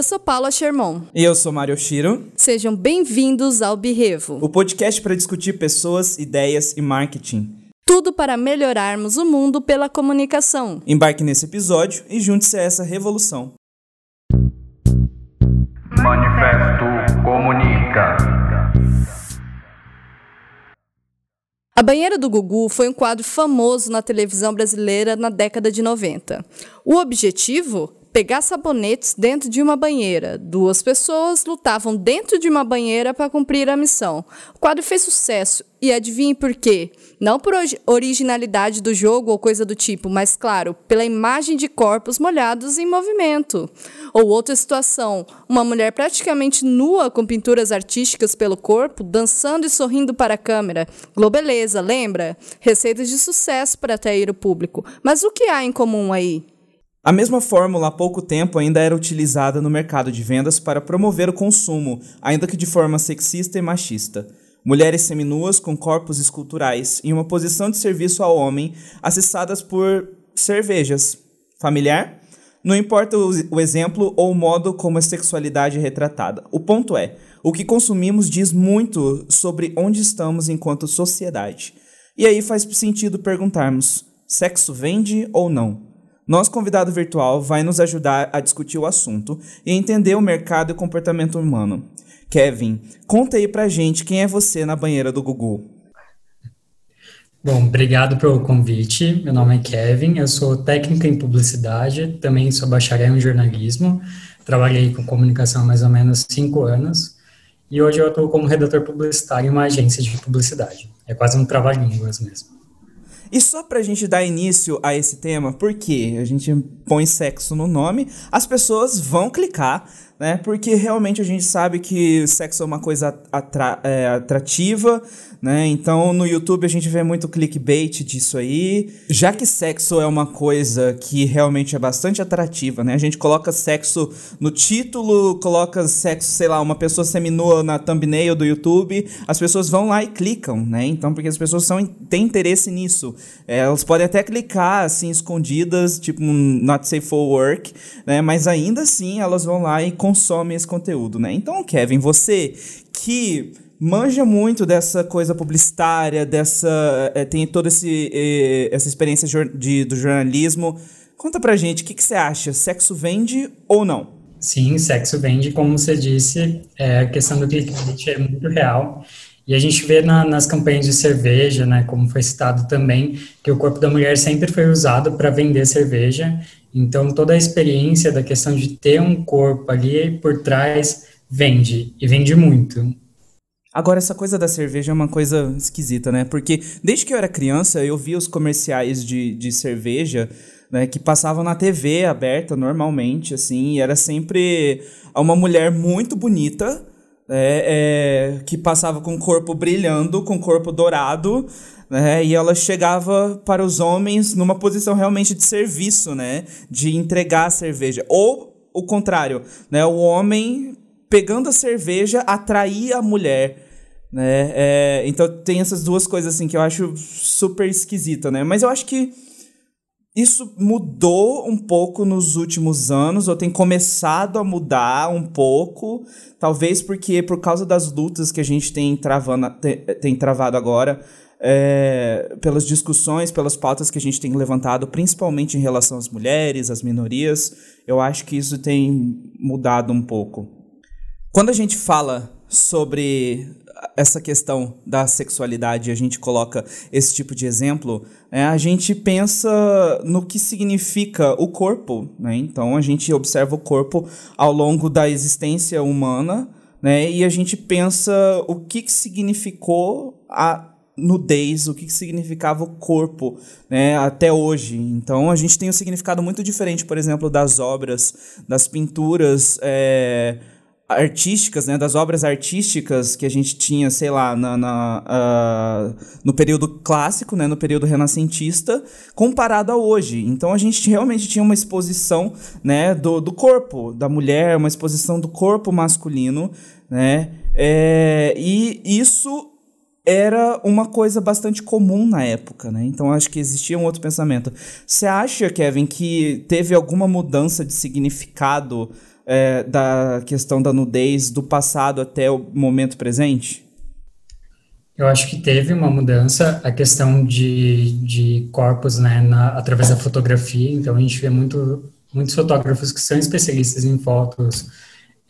Eu sou Paula Sherman. E eu sou Mário Shiro. Sejam bem-vindos ao Birrevo, o podcast para discutir pessoas, ideias e marketing. Tudo para melhorarmos o mundo pela comunicação. Embarque nesse episódio e junte-se a essa revolução. Manifesto Comunica. A Banheira do Gugu foi um quadro famoso na televisão brasileira na década de 90. O objetivo? Pegar sabonetes dentro de uma banheira. Duas pessoas lutavam dentro de uma banheira para cumprir a missão. O quadro fez sucesso. E adivinhe por quê? Não por originalidade do jogo ou coisa do tipo, mas, claro, pela imagem de corpos molhados em movimento. Ou outra situação, uma mulher praticamente nua com pinturas artísticas pelo corpo, dançando e sorrindo para a câmera. Globeleza, lembra? Receitas de sucesso para atrair o público. Mas o que há em comum aí? A mesma fórmula há pouco tempo ainda era utilizada no mercado de vendas para promover o consumo, ainda que de forma sexista e machista. Mulheres seminuas com corpos esculturais em uma posição de serviço ao homem, acessadas por cervejas. Familiar? Não importa o exemplo ou o modo como a sexualidade é retratada. O ponto é, o que consumimos diz muito sobre onde estamos enquanto sociedade. E aí faz sentido perguntarmos: sexo vende ou não? Nosso convidado virtual vai nos ajudar a discutir o assunto e entender o mercado e o comportamento humano. Kevin, conta aí pra gente quem é você na banheira do Gugu. Bom, obrigado pelo convite. Meu nome é Kevin, eu sou técnico em publicidade, também sou bacharel em jornalismo, trabalhei com comunicação há mais ou menos cinco anos e hoje eu atuo como redator publicitário em uma agência de publicidade. É quase um trabalho-línguas mesmo. E só pra gente dar início a esse tema, porque a gente põe sexo no nome, as pessoas vão clicar, né? Porque realmente a gente sabe que sexo é uma coisa atra é, atrativa, né? Então no YouTube a gente vê muito clickbait disso aí. Já que sexo é uma coisa que realmente é bastante atrativa, né? A gente coloca sexo no título, coloca sexo, sei lá, uma pessoa seminua na thumbnail do YouTube, as pessoas vão lá e clicam, né? Então porque as pessoas são, têm interesse nisso. É, elas podem até clicar assim escondidas, tipo um not safe for work, né? Mas ainda assim elas vão lá e consomem esse conteúdo, né? Então, Kevin, você que manja muito dessa coisa publicitária, dessa é, tem toda esse, é, essa experiência de, do jornalismo. Conta pra gente, o que, que você acha? Sexo vende ou não? Sim, sexo vende, como você disse, é, a questão do clickbait é muito real. E a gente vê na, nas campanhas de cerveja, né, como foi citado também, que o corpo da mulher sempre foi usado para vender cerveja. Então, toda a experiência da questão de ter um corpo ali por trás vende, e vende muito. Agora, essa coisa da cerveja é uma coisa esquisita, né? Porque desde que eu era criança, eu via os comerciais de, de cerveja, né? Que passavam na TV aberta normalmente, assim, e era sempre uma mulher muito bonita, é, é, que passava com o corpo brilhando, com o corpo dourado, né? E ela chegava para os homens numa posição realmente de serviço, né? De entregar a cerveja. Ou o contrário, né? O homem pegando a cerveja, atrair a mulher. Né? É, então tem essas duas coisas assim que eu acho super esquisita, né? Mas eu acho que isso mudou um pouco nos últimos anos, ou tem começado a mudar um pouco, talvez porque por causa das lutas que a gente tem, travando, tem, tem travado agora, é, pelas discussões, pelas pautas que a gente tem levantado, principalmente em relação às mulheres, às minorias, eu acho que isso tem mudado um pouco. Quando a gente fala sobre essa questão da sexualidade, a gente coloca esse tipo de exemplo, é, a gente pensa no que significa o corpo. Né? Então a gente observa o corpo ao longo da existência humana né? e a gente pensa o que, que significou a nudez, o que, significava o corpo né, até hoje. Então a gente tem um significado muito diferente, por exemplo, das obras, das pinturas. É, artísticas, né, das obras artísticas que a gente tinha, sei lá, na, na uh, no período clássico, né, no período renascentista, comparado a hoje. Então a gente realmente tinha uma exposição, né, do, do corpo da mulher, uma exposição do corpo masculino, né, é, e isso era uma coisa bastante comum na época, né? Então acho que existia um outro pensamento. Você acha, Kevin, que teve alguma mudança de significado é, da questão da nudez do passado até o momento presente? Eu acho que teve uma mudança, a questão de, de corpos, né, na, através da fotografia, então a gente vê muito, muitos fotógrafos que são especialistas em fotos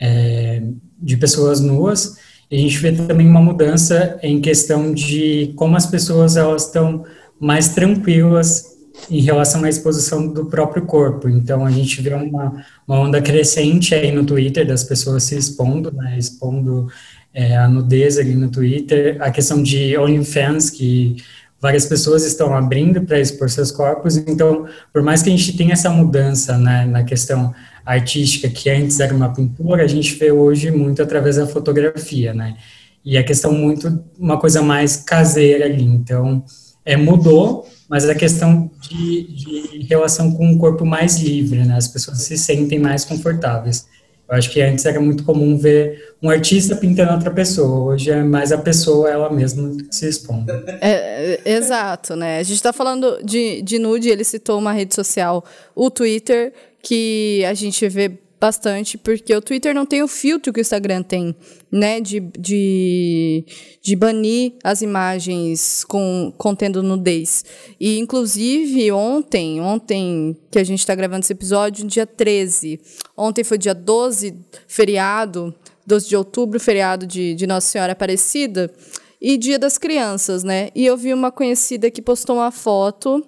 é, de pessoas nuas, a gente vê também uma mudança em questão de como as pessoas elas estão mais tranquilas em relação à exposição do próprio corpo. Então, a gente vê uma, uma onda crescente aí no Twitter das pessoas se expondo, né, expondo é, a nudez ali no Twitter, a questão de OnlyFans, que várias pessoas estão abrindo para expor seus corpos, então, por mais que a gente tenha essa mudança né, na questão artística, que antes era uma pintura, a gente vê hoje muito através da fotografia, né, e a questão muito, uma coisa mais caseira ali, então, é, mudou, mas a questão de, de relação com um corpo mais livre, né, as pessoas se sentem mais confortáveis. Eu acho que antes era muito comum ver um artista pintando outra pessoa, hoje é mais a pessoa ela mesma se expondo. É, é, exato, né? A gente está falando de, de nude, ele citou uma rede social, o Twitter, que a gente vê bastante, porque o Twitter não tem o filtro que o Instagram tem, né? De, de, de banir as imagens com contendo nudez. E, inclusive, ontem, ontem que a gente está gravando esse episódio, dia 13. Ontem foi dia 12, feriado, 12 de outubro, feriado de, de Nossa Senhora Aparecida, e Dia das Crianças, né? E eu vi uma conhecida que postou uma foto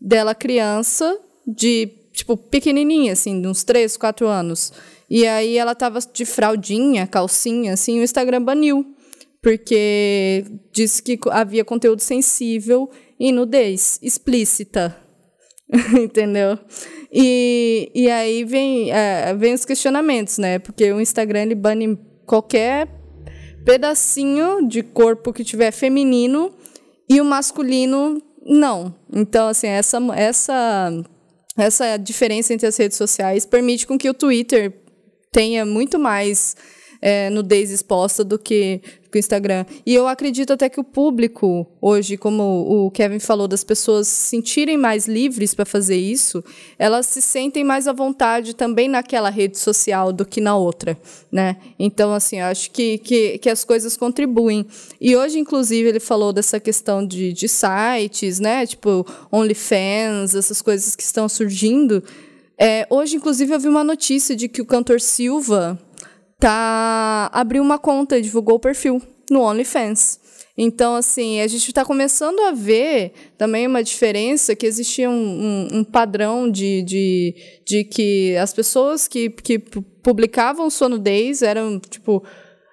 dela criança de tipo, pequenininha, assim, de uns 3, 4 anos. E aí ela tava de fraldinha, calcinha, assim, o Instagram baniu. Porque disse que havia conteúdo sensível e nudez explícita. Entendeu? E, e aí vem, é, vem os questionamentos, né? Porque o Instagram ele bane qualquer pedacinho de corpo que tiver feminino e o masculino não. Então, assim, essa, essa essa diferença entre as redes sociais permite com que o Twitter tenha muito mais é, nudez exposta do que, o Instagram. E eu acredito até que o público, hoje, como o Kevin falou, das pessoas se sentirem mais livres para fazer isso, elas se sentem mais à vontade também naquela rede social do que na outra. Né? Então, assim, acho que, que, que as coisas contribuem. E hoje, inclusive, ele falou dessa questão de, de sites, né? tipo OnlyFans, essas coisas que estão surgindo. É, hoje, inclusive, eu vi uma notícia de que o cantor Silva tá abriu uma conta divulgou o perfil no OnlyFans. Então, assim, a gente está começando a ver também uma diferença que existia um, um, um, padrão de, de, de que as pessoas que, que publicavam sua nudez eram, tipo,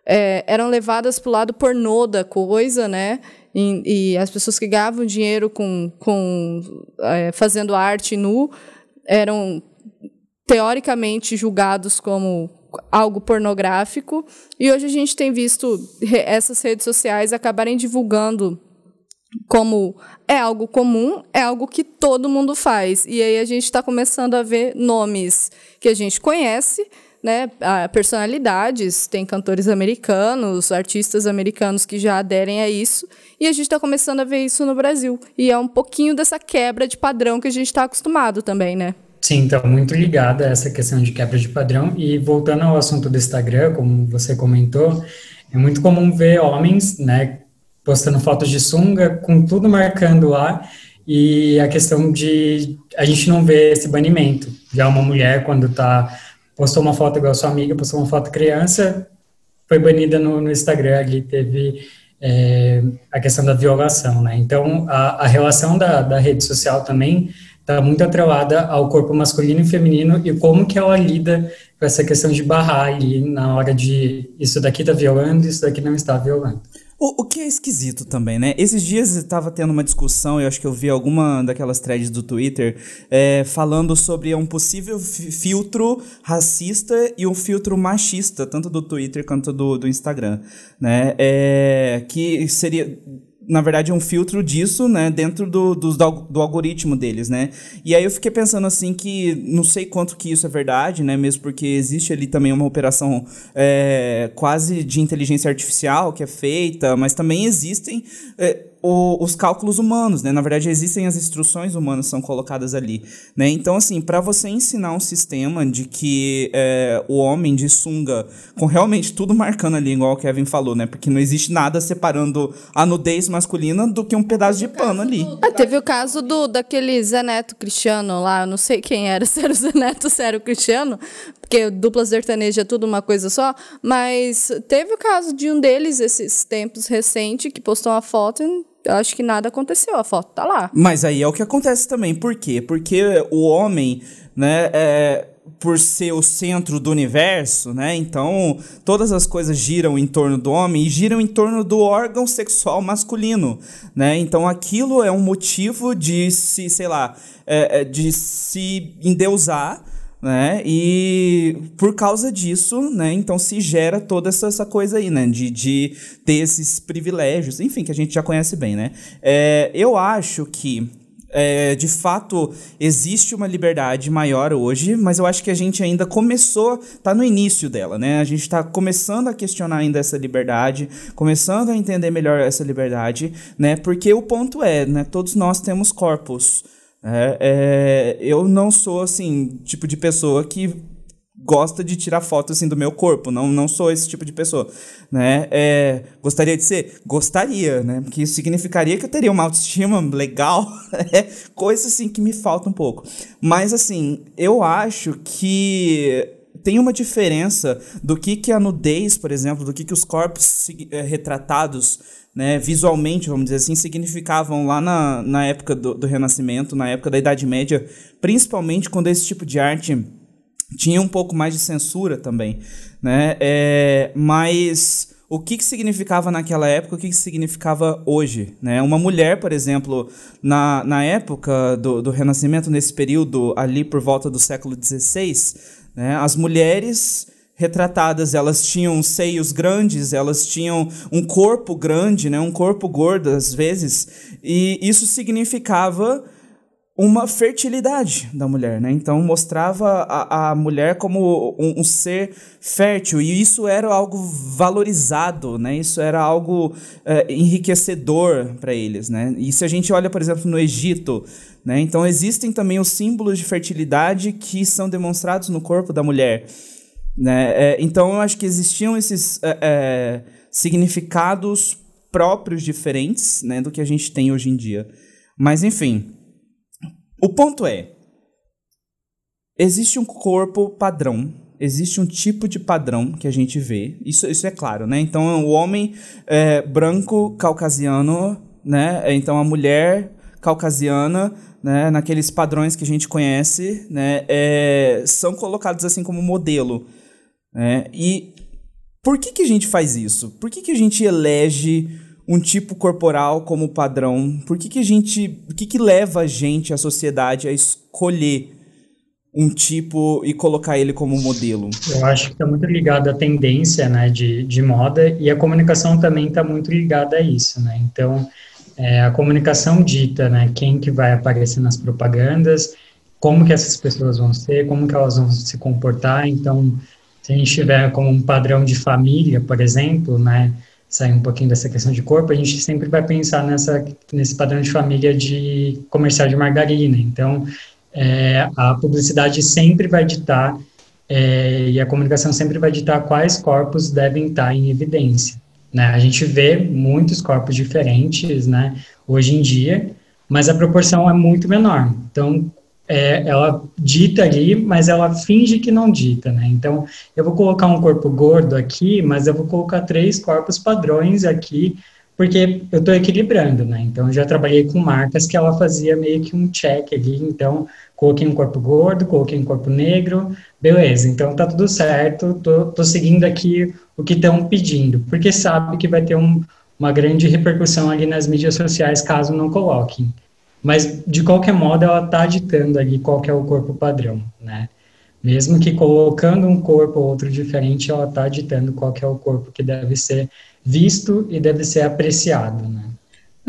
é, eram levadas para o lado pornô da coisa, né? E, e, as pessoas que ganhavam dinheiro com, com é, fazendo arte nu eram teoricamente julgados como algo pornográfico. E hoje a gente tem visto essas redes sociais acabarem divulgando como é algo comum, é algo que todo mundo faz. E aí a gente está começando a ver nomes que a gente conhece, né, personalidades, tem cantores americanos, artistas americanos que já aderem a isso, e a gente está começando a ver isso no Brasil. E é um pouquinho dessa quebra de padrão que a gente está acostumado também, né? Sim, está muito ligada a essa questão de quebra de padrão. E voltando ao assunto do Instagram, como você comentou, é muito comum ver homens, né, postando fotos de sunga, com tudo marcando lá, e a questão de a gente não vê esse banimento. Já uma mulher, quando tá, postou uma foto igual a sua amiga, postou uma foto criança, foi banida no, no Instagram, ali teve é, a questão da violação, né? Então, a, a relação da, da rede social também está muito atrelada ao corpo masculino e feminino e como que ela lida com essa questão de barrar ali na hora de isso daqui está violando, isso daqui não está violando. O, o que é esquisito também, né? Esses dias eu tava tendo uma discussão, eu acho que eu vi alguma daquelas threads do Twitter, é, falando sobre um possível filtro racista e um filtro machista, tanto do Twitter quanto do, do Instagram, né? É, que seria na verdade, um filtro disso, né, dentro do, do, do, algoritmo deles, né? E aí eu fiquei pensando assim que não sei quanto que isso é verdade, né? Mesmo porque existe ali também uma operação é, quase de inteligência artificial que é feita, mas também existem. É, o, os cálculos humanos, né? Na verdade, existem as instruções humanas que são colocadas ali, né? Então, assim, para você ensinar um sistema de que é, o homem de sunga, com realmente tudo marcando ali, igual o Kevin falou, né? Porque não existe nada separando a nudez masculina do que um pedaço de pano ali. Ah, teve o caso do daquele Zé Neto Cristiano lá, eu não sei quem era, se era o Zé Neto, se era o Cristiano, porque dupla sertaneja é tudo uma coisa só, mas teve o caso de um deles, esses tempos recentes, que postou uma foto e eu acho que nada aconteceu, a foto tá lá. Mas aí é o que acontece também. Por quê? Porque o homem, né, é, por ser o centro do universo, né? Então, todas as coisas giram em torno do homem e giram em torno do órgão sexual masculino, né? Então, aquilo é um motivo de se, sei lá, é, é de se endeusar né? E por causa disso, né? Então se gera toda essa, essa coisa aí, né? De, de ter esses privilégios, enfim, que a gente já conhece bem, né? É, eu acho que é, de fato existe uma liberdade maior hoje, mas eu acho que a gente ainda começou, tá no início dela, né? A gente está começando a questionar ainda essa liberdade, começando a entender melhor essa liberdade, né? Porque o ponto é, né? Todos nós temos corpos. É, é, eu não sou, assim, tipo de pessoa que gosta de tirar foto assim do meu corpo, não, não sou esse tipo de pessoa, né? É, gostaria de ser, gostaria, né? Porque isso significaria que eu teria uma autoestima legal, é coisa assim que me falta um pouco. Mas assim, eu acho que tem uma diferença do que que a nudez, por exemplo, do que que os corpos é, retratados né, visualmente, vamos dizer assim, significavam lá na, na época do, do Renascimento, na época da Idade Média, principalmente quando esse tipo de arte tinha um pouco mais de censura também, né? É, mas o que, que significava naquela época, o que, que significava hoje, né? Uma mulher, por exemplo, na, na época do, do Renascimento, nesse período ali por volta do século XVI, né? As mulheres retratadas, elas tinham seios grandes, elas tinham um corpo grande, né, um corpo gordo às vezes, e isso significava uma fertilidade da mulher, né? Então mostrava a, a mulher como um, um, ser fértil e isso era algo valorizado, né? Isso era algo é, enriquecedor para eles, né? E se a gente olha, por exemplo, no Egito, né? Então existem também os símbolos de fertilidade que são demonstrados no corpo da mulher. Né? É, então eu acho que existiam esses é, é, significados próprios diferentes né, do que a gente tem hoje em dia. Mas enfim, o ponto é: existe um corpo padrão, existe um tipo de padrão que a gente vê, isso, isso é claro, né? Então o homem é, branco caucasiano, né? Então a mulher caucasiana, né? Naqueles padrões que a gente conhece, né? É, são colocados assim como modelo. Né? E por que, que a gente faz isso? Por que, que a gente elege um tipo corporal como padrão? Por que, que a gente. O que, que leva a gente, a sociedade, a escolher um tipo e colocar ele como modelo? Eu acho que está muito ligado à tendência né, de, de moda e a comunicação também está muito ligada a isso. Né? Então, é, a comunicação dita né, quem que vai aparecer nas propagandas, como que essas pessoas vão ser, como que elas vão se comportar. Então, se a gente tiver como um padrão de família, por exemplo, né, sair um pouquinho dessa questão de corpo, a gente sempre vai pensar nessa, nesse padrão de família de comercial de margarina. Então, é, a publicidade sempre vai ditar é, e a comunicação sempre vai ditar quais corpos devem estar em evidência. Né? A gente vê muitos corpos diferentes né, hoje em dia, mas a proporção é muito menor. Então, é, ela dita ali, mas ela finge que não dita, né? Então, eu vou colocar um corpo gordo aqui, mas eu vou colocar três corpos padrões aqui, porque eu estou equilibrando, né? Então, já trabalhei com marcas que ela fazia meio que um check ali, então, coloquei um corpo gordo, coloquei um corpo negro, beleza, então tá tudo certo, tô, tô seguindo aqui o que estão pedindo, porque sabe que vai ter um, uma grande repercussão ali nas mídias sociais caso não coloquem. Mas, de qualquer modo, ela está ditando ali qual é o corpo padrão, né? Mesmo que colocando um corpo ou outro diferente, ela está ditando qual é o corpo que deve ser visto e deve ser apreciado, né?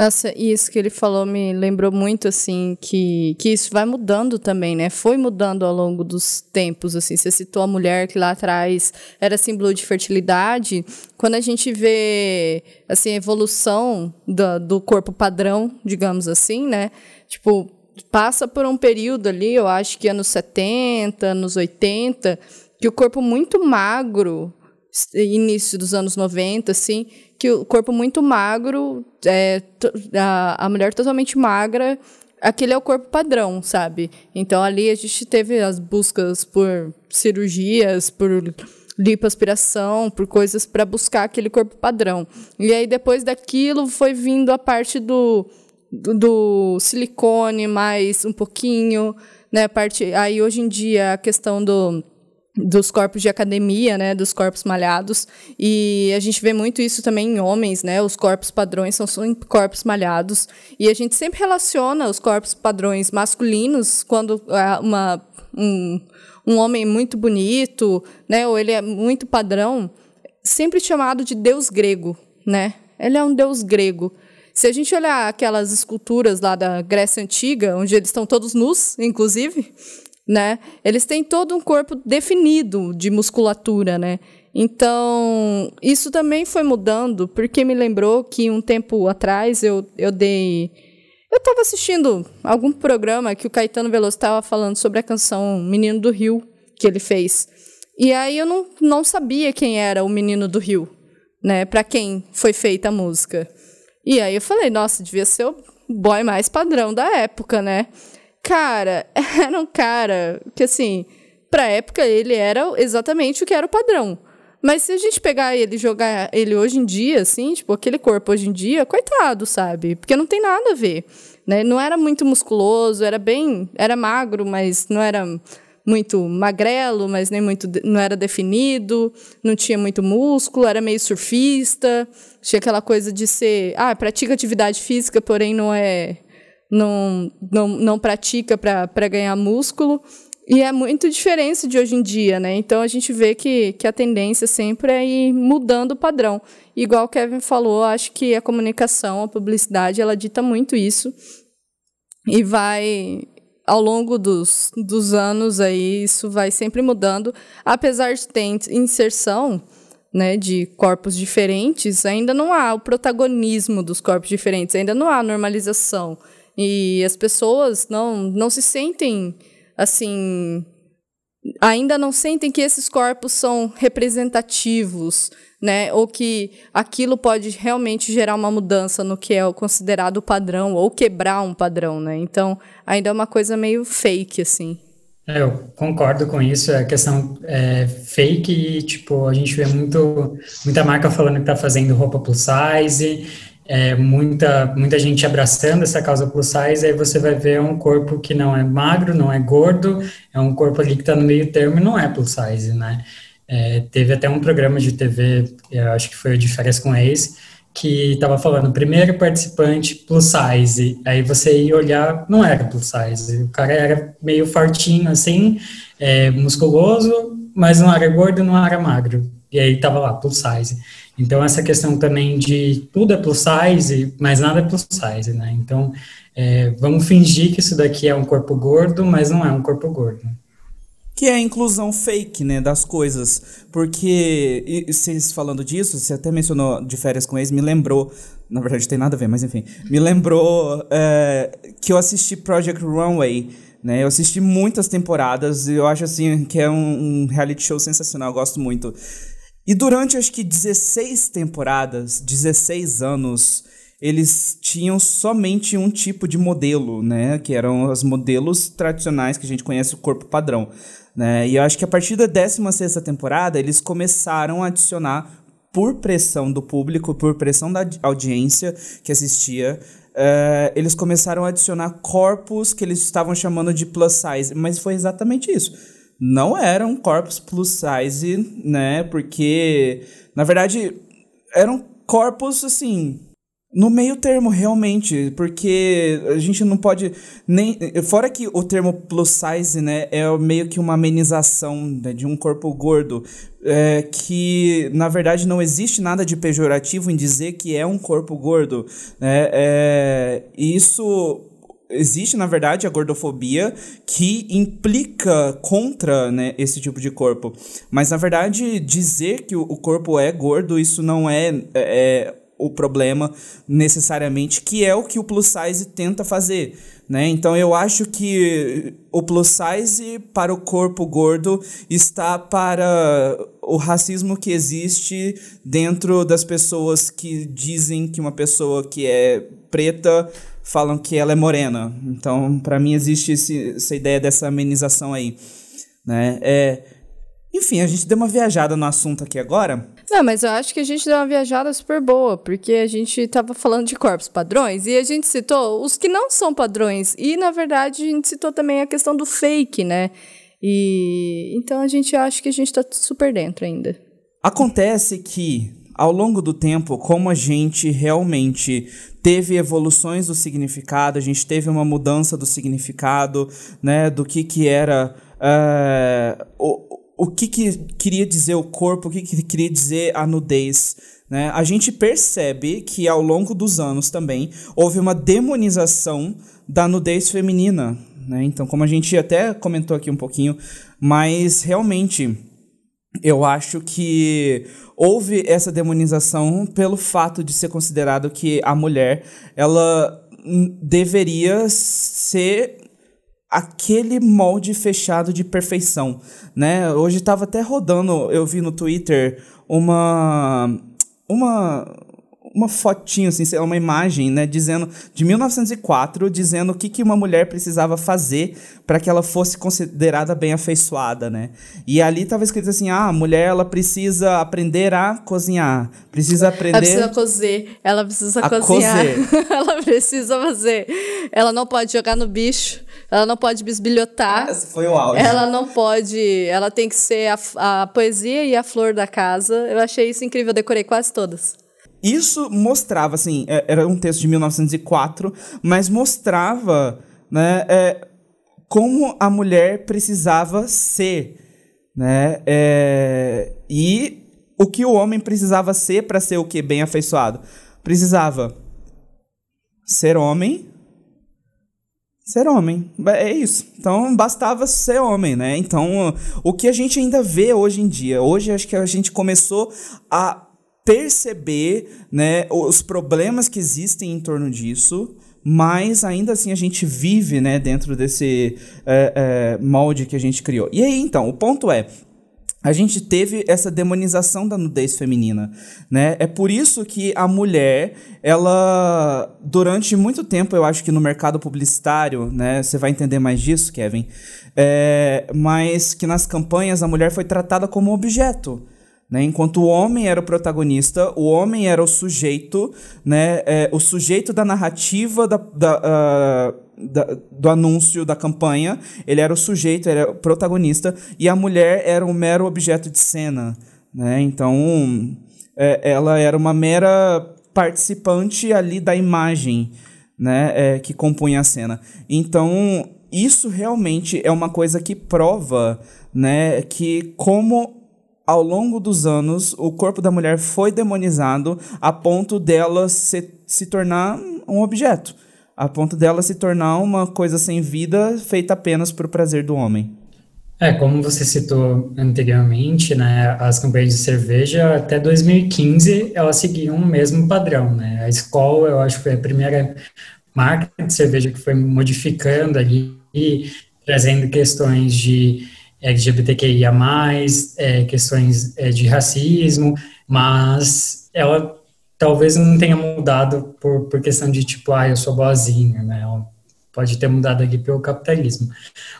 Nossa, isso que ele falou me lembrou muito, assim, que, que isso vai mudando também, né? Foi mudando ao longo dos tempos, assim. Você citou a mulher que lá atrás era símbolo de fertilidade. Quando a gente vê, assim, a evolução do, do corpo padrão, digamos assim, né? Tipo, passa por um período ali, eu acho que anos 70, anos 80, que o corpo muito magro, início dos anos 90, assim, que o corpo muito magro, é, a, a mulher totalmente magra, aquele é o corpo padrão, sabe? Então ali a gente teve as buscas por cirurgias, por lipoaspiração, por coisas para buscar aquele corpo padrão. E aí depois daquilo foi vindo a parte do, do, do silicone mais um pouquinho, né? Parte aí hoje em dia a questão do dos corpos de academia, né, dos corpos malhados, e a gente vê muito isso também em homens, né, os corpos padrões são corpos malhados, e a gente sempre relaciona os corpos padrões masculinos quando uma, um, um homem muito bonito, né, ou ele é muito padrão, sempre chamado de deus grego, né, ele é um deus grego. Se a gente olhar aquelas esculturas lá da Grécia Antiga, onde eles estão todos nus, inclusive, né? Eles têm todo um corpo definido de musculatura, né? Então, isso também foi mudando, porque me lembrou que um tempo atrás eu, eu dei. Eu estava assistindo algum programa que o Caetano Veloso estava falando sobre a canção Menino do Rio, que ele fez. E aí eu não, não sabia quem era o Menino do Rio, né? Para quem foi feita a música. E aí eu falei, nossa, devia ser o boy mais padrão da época, né? Cara, era um cara que, assim, pra época ele era exatamente o que era o padrão. Mas se a gente pegar ele e jogar ele hoje em dia, assim, tipo, aquele corpo hoje em dia, coitado, sabe? Porque não tem nada a ver. Né? Não era muito musculoso, era bem. Era magro, mas não era muito magrelo, mas nem muito. não era definido, não tinha muito músculo, era meio surfista. Tinha aquela coisa de ser. Ah, pratica atividade física, porém não é não, não, não pratica para ganhar músculo. E é muito diferente de hoje em dia, né? Então a gente vê que, que a tendência sempre é ir mudando o padrão. Igual o Kevin falou, acho que a comunicação, a publicidade, ela dita muito isso. E vai, ao longo dos, dos anos aí, isso vai sempre mudando. Apesar de ter inserção né, de corpos diferentes, ainda não há o protagonismo dos corpos diferentes, ainda não há normalização. E as pessoas não, não se sentem assim. Ainda não sentem que esses corpos são representativos, né? Ou que aquilo pode realmente gerar uma mudança no que é considerado padrão, ou quebrar um padrão, né? Então, ainda é uma coisa meio fake, assim. É, eu concordo com isso, é questão é, fake tipo, a gente vê muito, muita marca falando que tá fazendo roupa plus size, é, muita, muita gente abraçando essa causa plus size, aí você vai ver um corpo que não é magro, não é gordo, é um corpo ali que está no meio termo e não é plus size, né? É, teve até um programa de TV, eu acho que foi o de férias com ex, que estava falando, primeiro participante plus size, aí você ia olhar, não era plus size, o cara era meio fortinho assim, é, musculoso, mas não era gordo, não era magro, e aí tava lá, plus size. Então, essa questão também de tudo é plus size, mas nada é plus size, né? Então, é, vamos fingir que isso daqui é um corpo gordo, mas não é um corpo gordo. Que é a inclusão fake, né, das coisas. Porque, e, vocês falando disso, você até mencionou de férias com ex, me lembrou, na verdade tem nada a ver, mas enfim, me lembrou é, que eu assisti Project Runway, né, eu assisti muitas temporadas e eu acho, assim, que é um, um reality show sensacional, eu gosto muito. E durante acho que 16 temporadas, 16 anos, eles tinham somente um tipo de modelo, né? Que eram os modelos tradicionais que a gente conhece, o corpo padrão. Né? E eu acho que a partir da 16 temporada, eles começaram a adicionar, por pressão do público, por pressão da audiência que assistia, uh, eles começaram a adicionar corpos que eles estavam chamando de plus size. Mas foi exatamente isso não eram corpos plus size, né? Porque, na verdade, eram corpos assim. No meio termo, realmente, porque a gente não pode nem. Fora que o termo plus size, né, é meio que uma amenização né, de um corpo gordo, é, que na verdade não existe nada de pejorativo em dizer que é um corpo gordo. Né, é, isso existe, na verdade, a gordofobia que implica contra né, esse tipo de corpo. Mas, na verdade, dizer que o corpo é gordo, isso não é, é o problema necessariamente, que é o que o plus size tenta fazer. Né? Então eu acho que o plus size para o corpo gordo está para o racismo que existe dentro das pessoas que dizem que uma pessoa que é preta falam que ela é morena. Então, para mim existe esse, essa ideia dessa amenização aí, né? É, enfim, a gente deu uma viajada no assunto aqui agora. Não, mas eu acho que a gente deu uma viajada super boa, porque a gente estava falando de corpos padrões e a gente citou os que não são padrões. E, na verdade, a gente citou também a questão do fake, né? E então a gente acha que a gente está super dentro ainda. Acontece que, ao longo do tempo, como a gente realmente teve evoluções do significado, a gente teve uma mudança do significado, né? Do que, que era. Uh, o, o que, que queria dizer o corpo, o que, que queria dizer a nudez. Né? A gente percebe que ao longo dos anos também houve uma demonização da nudez feminina. Né? Então, como a gente até comentou aqui um pouquinho, mas realmente eu acho que houve essa demonização pelo fato de ser considerado que a mulher ela deveria ser aquele molde fechado de perfeição, né? Hoje estava até rodando, eu vi no Twitter uma uma uma fotinho, assim, uma imagem, né, dizendo de 1904, dizendo o que, que uma mulher precisava fazer para que ela fosse considerada bem afeiçoada, né? E ali estava escrito assim: ah, a mulher ela precisa aprender a cozinhar, precisa aprender. Ela precisa cozer, ela precisa a cozinhar, ela precisa fazer, ela não pode jogar no bicho. Ela não pode bisbilhotar. Esse foi o áudio. Ela não pode. Ela tem que ser a, a poesia e a flor da casa. Eu achei isso incrível, eu decorei quase todas. Isso mostrava, assim, é, era um texto de 1904, mas mostrava né, é, como a mulher precisava ser. Né, é, e o que o homem precisava ser para ser o que? Bem afeiçoado. Precisava ser homem, ser homem. É isso. Então bastava ser homem, né? Então o que a gente ainda vê hoje em dia, hoje acho que a gente começou a perceber, né, os problemas que existem em torno disso, mas ainda assim a gente vive, né, dentro desse é, é, molde que a gente criou. E aí então, o ponto é a gente teve essa demonização da nudez feminina, né? É por isso que a mulher, ela durante muito tempo, eu acho que no mercado publicitário, né? Você vai entender mais disso, Kevin. É, mas que nas campanhas a mulher foi tratada como objeto. Né? Enquanto o homem era o protagonista, o homem era o sujeito, né? É, o sujeito da narrativa da, da, uh, da, do anúncio da campanha, ele era o sujeito, era o protagonista, e a mulher era um mero objeto de cena. Né? Então, é, ela era uma mera participante ali da imagem né? É, que compunha a cena. Então, isso realmente é uma coisa que prova né, que como ao longo dos anos, o corpo da mulher foi demonizado a ponto dela se, se tornar um objeto, a ponto dela se tornar uma coisa sem vida feita apenas para o prazer do homem. É, como você citou anteriormente, né, as campanhas de cerveja até 2015 elas seguiam o mesmo padrão, né? A Skol, eu acho que foi a primeira marca de cerveja que foi modificando ali trazendo questões de LGBTQIA+, é, questões é, de racismo, mas ela talvez não tenha mudado por, por questão de tipo, ah, eu sou boazinha, né? Ela pode ter mudado aqui pelo capitalismo.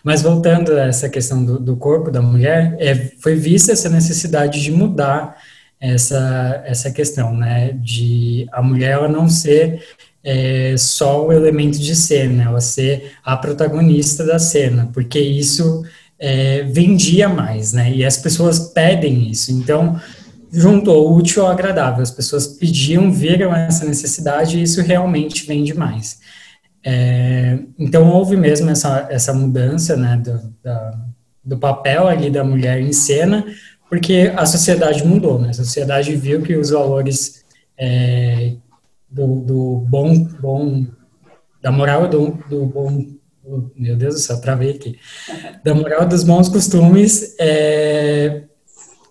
Mas voltando a essa questão do, do corpo da mulher, é, foi vista essa necessidade de mudar essa, essa questão, né? De a mulher ela não ser é, só o elemento de cena, ela ser a protagonista da cena, porque isso é, vendia mais, né? E as pessoas pedem isso. Então, juntou útil ao agradável. As pessoas pediam, viram essa necessidade e isso realmente vende mais. É, então, houve mesmo essa, essa mudança né, do, da, do papel ali da mulher em cena, porque a sociedade mudou, né? A sociedade viu que os valores é, do, do, bom, bom, da moral do, do bom, meu Deus do céu, travei aqui, da moral dos bons costumes é,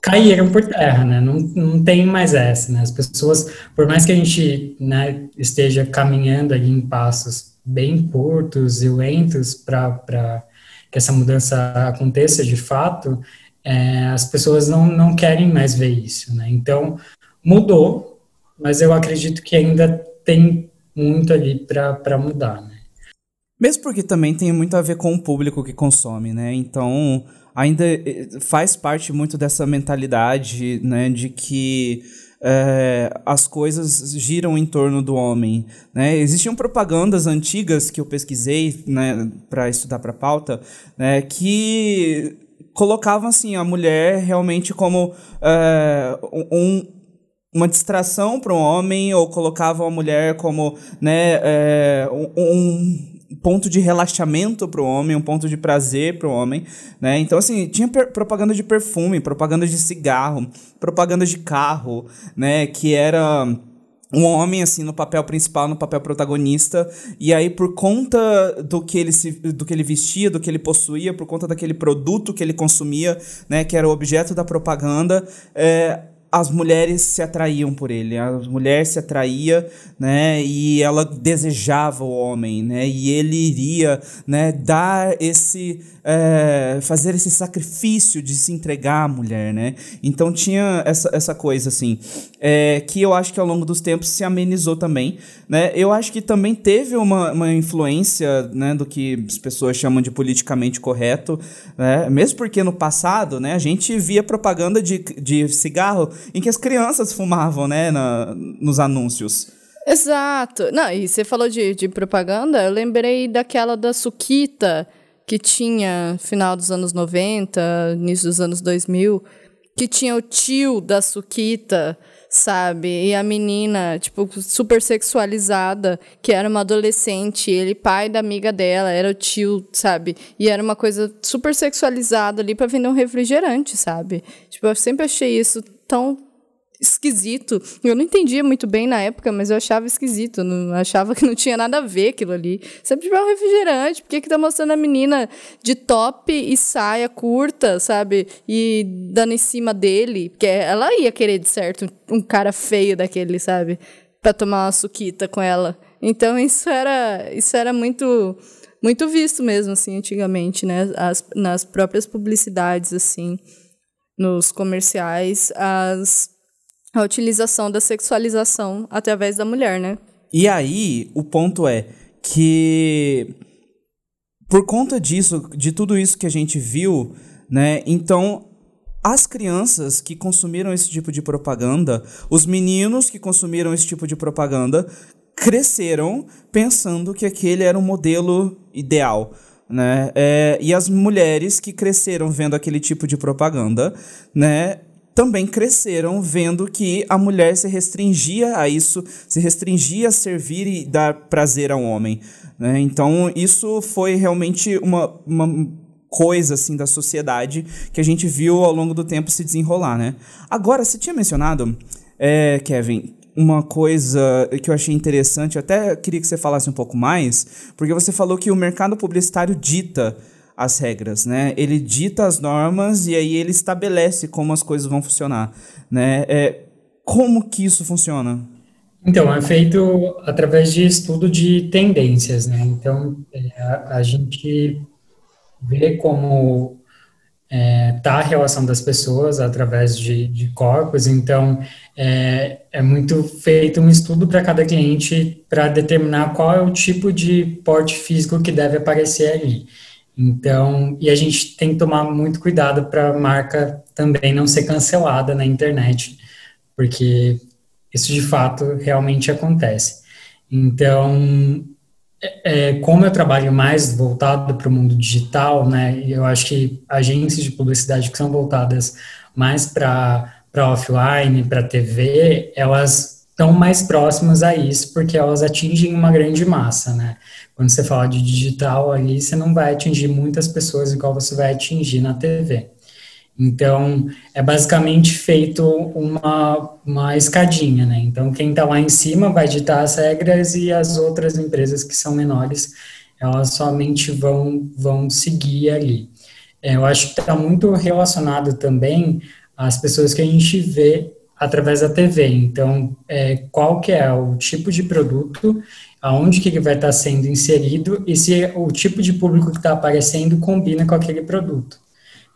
caíram por terra, né? Não, não tem mais essa, né? As pessoas, por mais que a gente né, esteja caminhando ali em passos bem curtos e lentos para que essa mudança aconteça de fato, é, as pessoas não, não querem mais ver isso, né? Então, mudou, mas eu acredito que ainda tem muito ali para mudar, né? Mesmo porque também tem muito a ver com o público que consome, né? Então, ainda eh, faz parte muito dessa mentalidade, né, de que é, as coisas giram em torno do homem. Né? Existiam propagandas antigas que eu pesquisei né, para estudar para pauta, né, que colocavam assim a mulher realmente como é, um, uma distração para o homem ou colocavam a mulher como né, é, um ponto de relaxamento para o homem, um ponto de prazer para o homem, né? Então assim tinha propaganda de perfume, propaganda de cigarro, propaganda de carro, né? Que era um homem assim no papel principal, no papel protagonista, e aí por conta do que ele se, do que ele vestia, do que ele possuía, por conta daquele produto que ele consumia, né, que era o objeto da propaganda, é, as mulheres se atraíam por ele, a mulher se atraía, né, e ela desejava o homem, né, e ele iria, né, dar esse, é, fazer esse sacrifício de se entregar à mulher, né, então tinha essa, essa coisa, assim, é, que eu acho que ao longo dos tempos se amenizou também, né, eu acho que também teve uma, uma influência, né, do que as pessoas chamam de politicamente correto, né, mesmo porque no passado, né, a gente via propaganda de, de cigarro em que as crianças fumavam, né, na, nos anúncios. Exato. Não, e você falou de, de propaganda, eu lembrei daquela da Suquita, que tinha final dos anos 90, início dos anos 2000, que tinha o tio da Suquita, sabe? E a menina, tipo, super sexualizada, que era uma adolescente, ele pai da amiga dela, era o tio, sabe? E era uma coisa super sexualizada ali para vender um refrigerante, sabe? Tipo, eu sempre achei isso tão esquisito. Eu não entendia muito bem na época, mas eu achava esquisito. Não, achava que não tinha nada a ver aquilo ali. Sempre tiver um refrigerante, por que, que tá mostrando a menina de top e saia curta, sabe? E dando em cima dele. Porque ela ia querer, de certo, um cara feio daquele, sabe? Pra tomar uma suquita com ela. Então isso era, isso era muito muito visto mesmo, assim, antigamente, né? As, nas próprias publicidades, assim nos comerciais as, a utilização da sexualização através da mulher, né? E aí, o ponto é que por conta disso, de tudo isso que a gente viu, né? Então, as crianças que consumiram esse tipo de propaganda, os meninos que consumiram esse tipo de propaganda, cresceram pensando que aquele era um modelo ideal né? É, e as mulheres que cresceram vendo aquele tipo de propaganda, né? Também cresceram vendo que a mulher se restringia a isso, se restringia a servir e dar prazer ao homem. Né? Então, isso foi realmente uma, uma coisa assim da sociedade que a gente viu ao longo do tempo se desenrolar, né? Agora, você tinha mencionado, é, Kevin, uma coisa que eu achei interessante, eu até queria que você falasse um pouco mais, porque você falou que o mercado publicitário dita as regras, né? Ele dita as normas e aí ele estabelece como as coisas vão funcionar, né? É, como que isso funciona? Então, é feito através de estudo de tendências, né? Então, é, a, a gente vê como é, tá a relação das pessoas através de, de corpos, então é, é muito feito um estudo para cada cliente para determinar qual é o tipo de porte físico que deve aparecer ali. Então, e a gente tem que tomar muito cuidado para a marca também não ser cancelada na internet, porque isso de fato realmente acontece. Então, é, é, como eu trabalho mais voltado para o mundo digital, né, eu acho que agências de publicidade que são voltadas mais para offline, para TV, elas estão mais próximas a isso, porque elas atingem uma grande massa, né? Quando você fala de digital ali, você não vai atingir muitas pessoas igual você vai atingir na TV. Então, é basicamente feito uma, uma escadinha, né? Então, quem está lá em cima vai ditar as regras e as outras empresas que são menores, elas somente vão, vão seguir ali. É, eu acho que está muito relacionado também às pessoas que a gente vê através da TV. Então, é, qual que é o tipo de produto, aonde que ele vai estar tá sendo inserido e se o tipo de público que está aparecendo combina com aquele produto.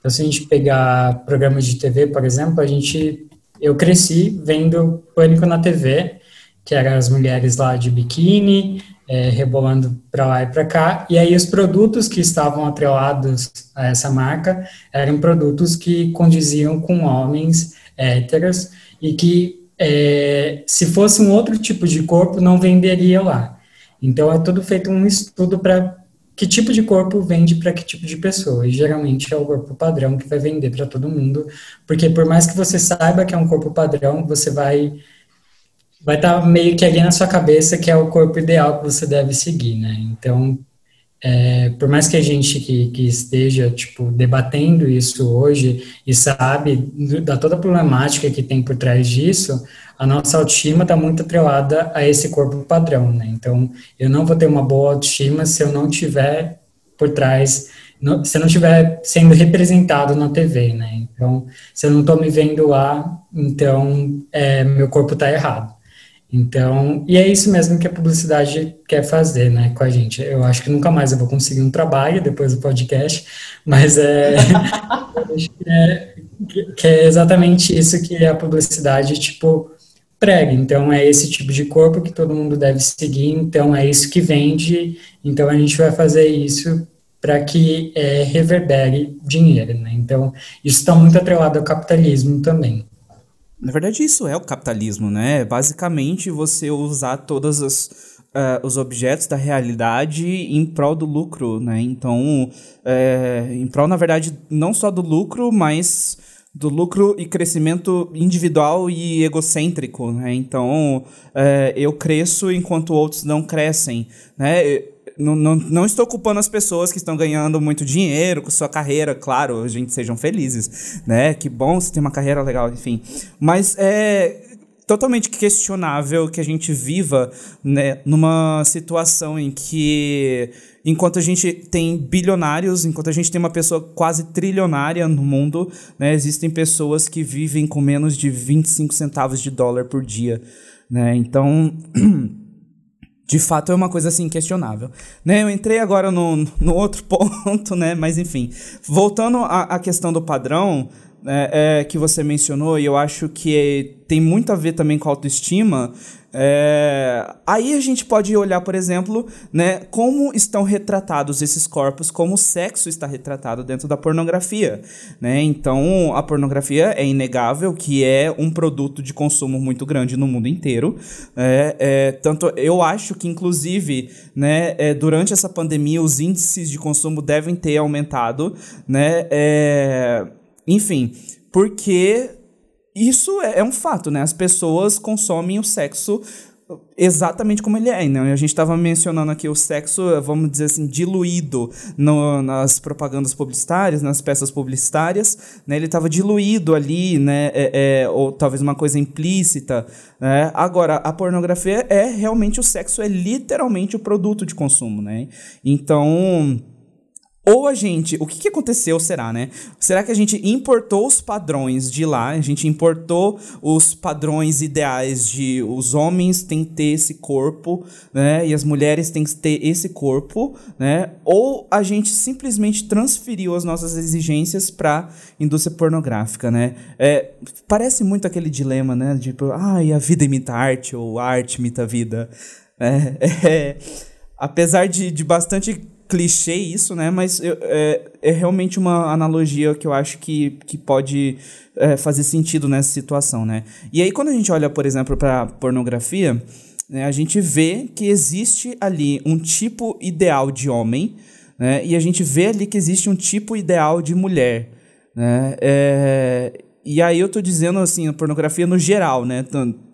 Então, se a gente pegar programas de TV, por exemplo, a gente, eu cresci vendo Pânico na TV, que eram as mulheres lá de biquíni, é, rebolando para lá e para cá, e aí os produtos que estavam atrelados a essa marca eram produtos que condiziam com homens héteros e que é, se fosse um outro tipo de corpo não venderia lá. Então é tudo feito um estudo para que tipo de corpo vende para que tipo de pessoa. E geralmente é o corpo padrão que vai vender para todo mundo, porque por mais que você saiba que é um corpo padrão, você vai vai estar tá meio que ali na sua cabeça que é o corpo ideal que você deve seguir, né? Então, é, por mais que a gente que, que, esteja, tipo, debatendo isso hoje e sabe da toda a problemática que tem por trás disso, a nossa autoestima está muito atrelada a esse corpo padrão, né? Então, eu não vou ter uma boa autoestima se eu não tiver por trás, se eu não estiver sendo representado na TV, né? Então, se eu não estou me vendo lá, então é, meu corpo está errado. Então, e é isso mesmo que a publicidade quer fazer, né, com a gente. Eu acho que nunca mais eu vou conseguir um trabalho depois do podcast, mas é, é que é exatamente isso que a publicidade, tipo, prega. Então, é esse tipo de corpo que todo mundo deve seguir, então é isso que vende, então a gente vai fazer isso para que é, reverbere dinheiro, né? Então, isso está muito atrelado ao capitalismo também. Na verdade, isso é o capitalismo, né? Basicamente, você usar todos os, uh, os objetos da realidade em prol do lucro, né? Então, é, em prol, na verdade, não só do lucro, mas do lucro e crescimento individual e egocêntrico, né? Então, é, eu cresço enquanto outros não crescem, né? Não, não, não estou culpando as pessoas que estão ganhando muito dinheiro com sua carreira, claro, gente sejam felizes, né? Que bom você ter uma carreira legal, enfim. Mas é totalmente questionável que a gente viva né, numa situação em que enquanto a gente tem bilionários, enquanto a gente tem uma pessoa quase trilionária no mundo, né, existem pessoas que vivem com menos de 25 centavos de dólar por dia, né? Então de fato é uma coisa assim questionável. Né? Eu entrei agora no, no outro ponto, né? Mas enfim, voltando à, à questão do padrão é, é, que você mencionou, e eu acho que tem muito a ver também com autoestima. É, aí a gente pode olhar, por exemplo, né, como estão retratados esses corpos, como o sexo está retratado dentro da pornografia. Né? Então, a pornografia é inegável que é um produto de consumo muito grande no mundo inteiro. É, é, tanto eu acho que, inclusive, né, é, durante essa pandemia, os índices de consumo devem ter aumentado. Né? É, enfim, porque isso é, é um fato, né? As pessoas consomem o sexo exatamente como ele é, né? A gente estava mencionando aqui o sexo, vamos dizer assim, diluído no, nas propagandas publicitárias, nas peças publicitárias, né? Ele estava diluído ali, né? É, é, ou talvez uma coisa implícita, né? Agora, a pornografia é realmente o sexo, é literalmente o produto de consumo, né? Então ou a gente, o que, que aconteceu será, né? Será que a gente importou os padrões de lá? A gente importou os padrões ideais de os homens têm que ter esse corpo, né? E as mulheres têm que ter esse corpo, né? Ou a gente simplesmente transferiu as nossas exigências para indústria pornográfica, né? É, parece muito aquele dilema, né? Tipo, ai, ah, a vida imita a arte ou a arte imita a vida. É, é, apesar de, de bastante clichê isso, né? Mas eu, é, é realmente uma analogia que eu acho que, que pode é, fazer sentido nessa situação, né? E aí, quando a gente olha, por exemplo, para pornografia, né, a gente vê que existe ali um tipo ideal de homem, né? E a gente vê ali que existe um tipo ideal de mulher, né? É, e aí eu tô dizendo assim, a pornografia no geral, né?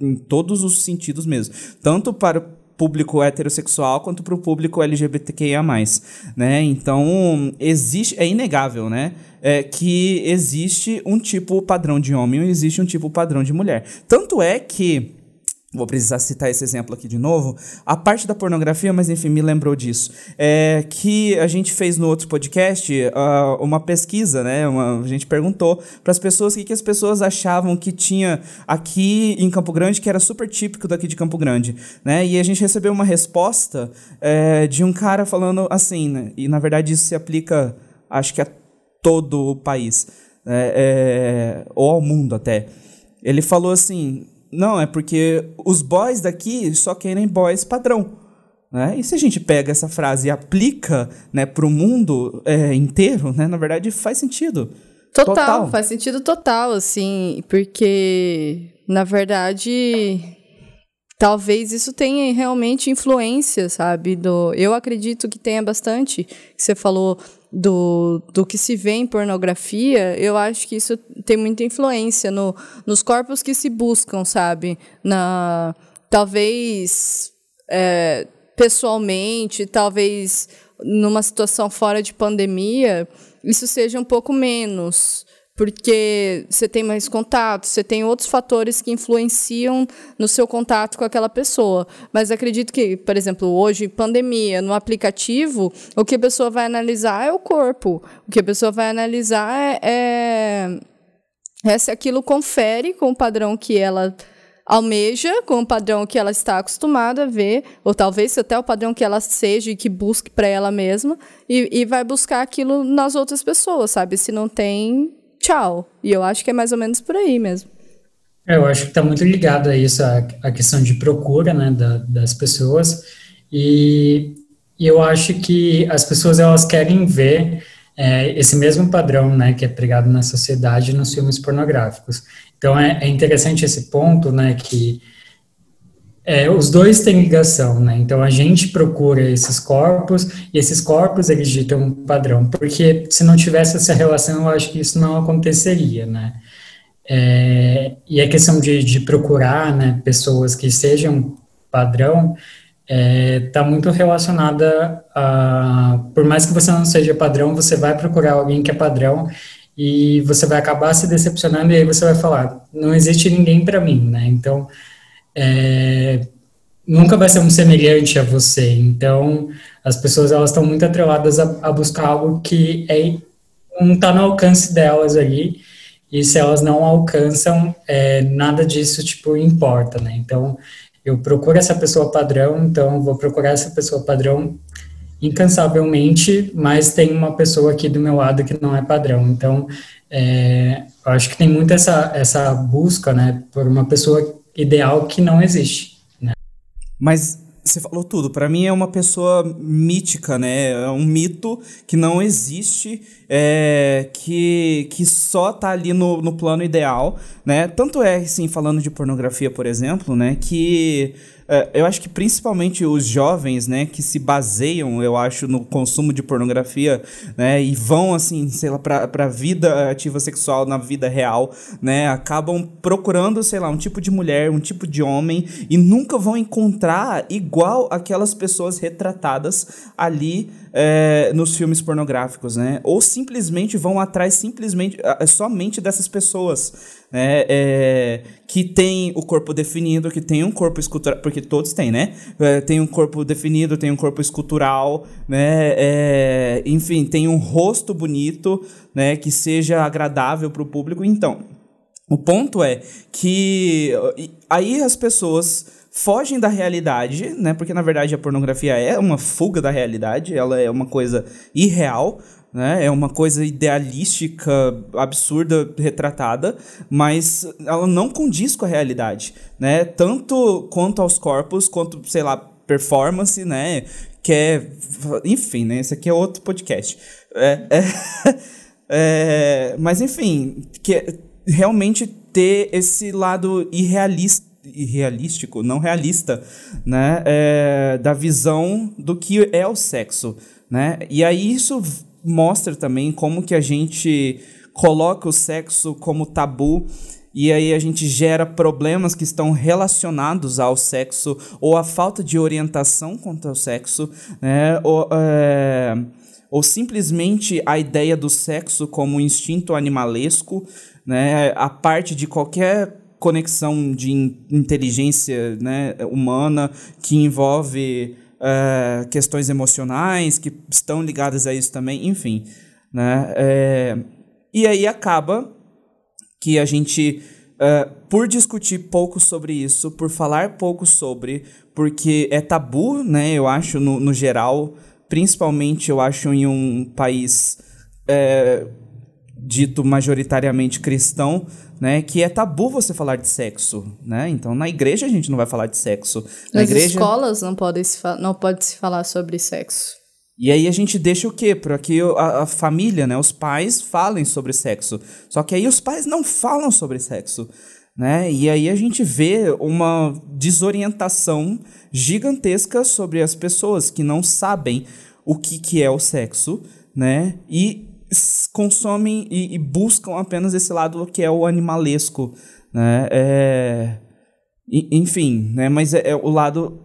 Em todos os sentidos mesmo. Tanto para público heterossexual quanto para o público LGBTQIA+, né? Então, existe, é inegável, né? É, que existe um tipo padrão de homem e existe um tipo padrão de mulher. Tanto é que Vou precisar citar esse exemplo aqui de novo. A parte da pornografia, mas enfim, me lembrou disso. É que a gente fez no outro podcast uh, uma pesquisa, né? Uma, a gente perguntou para as pessoas o que, que as pessoas achavam que tinha aqui em Campo Grande, que era super típico daqui de Campo Grande, né? E a gente recebeu uma resposta é, de um cara falando assim, né? E na verdade isso se aplica, acho que a todo o país, né? é, ou ao mundo até. Ele falou assim não, é porque os boys daqui só querem boys padrão. Né? E se a gente pega essa frase e aplica né, para o mundo é, inteiro, né, na verdade faz sentido. Total, total, faz sentido total, assim, porque, na verdade, talvez isso tenha realmente influência, sabe? Do, eu acredito que tenha bastante. Que você falou do, do que se vê em pornografia, eu acho que isso tem muita influência no, nos corpos que se buscam, sabe? Na, talvez é, pessoalmente, talvez numa situação fora de pandemia, isso seja um pouco menos porque você tem mais contato, você tem outros fatores que influenciam no seu contato com aquela pessoa. Mas acredito que, por exemplo, hoje, pandemia, no aplicativo, o que a pessoa vai analisar é o corpo. O que a pessoa vai analisar é, é se aquilo confere com o padrão que ela almeja, com o padrão que ela está acostumada a ver, ou talvez até o padrão que ela seja e que busque para ela mesma, e, e vai buscar aquilo nas outras pessoas, sabe? Se não tem, tchau. E eu acho que é mais ou menos por aí mesmo. É, eu acho que está muito ligado a isso, a, a questão de procura, né, da, das pessoas, e, eu acho que as pessoas, elas querem ver é, esse mesmo padrão, né, que é pregado na sociedade nos filmes pornográficos. Então, é, é interessante esse ponto, né, que é, os dois têm ligação, né? Então a gente procura esses corpos e esses corpos eles ditam um padrão, porque se não tivesse essa relação, eu acho que isso não aconteceria, né? É, e a questão de, de, procurar, né, pessoas que sejam padrão está é, tá muito relacionada a, por mais que você não seja padrão, você vai procurar alguém que é padrão e você vai acabar se decepcionando e aí você vai falar, não existe ninguém para mim, né? Então é, nunca vai ser um semelhante a você. Então, as pessoas elas estão muito atreladas a, a buscar algo que é, não está no alcance delas ali. E se elas não alcançam, é, nada disso tipo importa, né? Então, eu procuro essa pessoa padrão, então vou procurar essa pessoa padrão incansavelmente, mas tem uma pessoa aqui do meu lado que não é padrão. Então, é, eu acho que tem muito essa, essa busca, né, por uma pessoa ideal que não existe. Né? Mas você falou tudo. Para mim é uma pessoa mítica, né? É um mito que não existe, é, que, que só tá ali no, no plano ideal, né? Tanto é, assim, falando de pornografia, por exemplo, né? Que é, eu acho que principalmente os jovens, né, que se baseiam, eu acho, no consumo de pornografia, né, e vão, assim, sei lá, pra, pra vida ativa sexual na vida real, né, acabam procurando, sei lá, um tipo de mulher, um tipo de homem, e nunca vão encontrar igual aquelas pessoas retratadas ali é, nos filmes pornográficos, né, ou simplesmente vão atrás simplesmente, somente dessas pessoas, né, é, que tem o corpo definido, que tem um corpo escultural, porque todos têm, né? É, tem um corpo definido, tem um corpo escultural, né? É, enfim, tem um rosto bonito, né? Que seja agradável para o público. Então, o ponto é que aí as pessoas fogem da realidade, né? Porque na verdade a pornografia é uma fuga da realidade, ela é uma coisa irreal, né? É uma coisa idealística, absurda, retratada, mas ela não condiz com a realidade, né? Tanto quanto aos corpos, quanto, sei lá, performance, né? Que é... Enfim, né? Esse aqui é outro podcast. É, é, é, mas, enfim, que é realmente ter esse lado irrealista irrealístico, não realista, né, é, da visão do que é o sexo, né? E aí isso mostra também como que a gente coloca o sexo como tabu e aí a gente gera problemas que estão relacionados ao sexo ou a falta de orientação quanto ao sexo, né? Ou, é, ou simplesmente a ideia do sexo como um instinto animalesco, né? A parte de qualquer conexão de inteligência né, humana que envolve é, questões emocionais que estão ligadas a isso também, enfim. Né? É, e aí acaba que a gente, uh, por discutir pouco sobre isso, por falar pouco sobre, porque é tabu, né, eu acho, no, no geral, principalmente eu acho em um país dito majoritariamente cristão, né, que é tabu você falar de sexo, né? Então na igreja a gente não vai falar de sexo. Na Nas igreja... escolas não pode se não pode se falar sobre sexo. E aí a gente deixa o quê? Para que a, a, família, né, os pais falem sobre sexo. Só que aí os pais não falam sobre sexo, né? E aí a gente vê uma desorientação gigantesca sobre as pessoas que não sabem o que, que é o sexo, né? E consomem e, e buscam apenas esse lado que é o animalesco, né? É... Enfim, né? Mas é, é o lado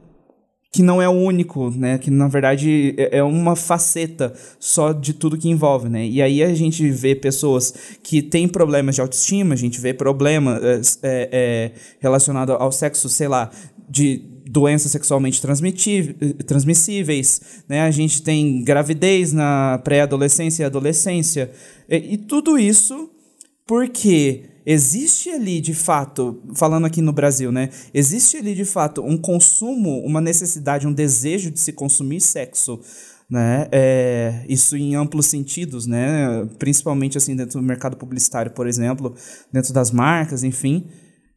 que não é o único, né? Que na verdade é, é uma faceta só de tudo que envolve, né? E aí a gente vê pessoas que têm problemas de autoestima, a gente vê problema é, é, é relacionado ao sexo, sei lá, de doenças sexualmente transmissíveis, né? A gente tem gravidez na pré-adolescência e adolescência. E, e tudo isso porque existe ali de fato, falando aqui no Brasil, né? Existe ali de fato um consumo, uma necessidade, um desejo de se consumir sexo, né? É, isso em amplos sentidos, né? Principalmente assim dentro do mercado publicitário, por exemplo, dentro das marcas, enfim.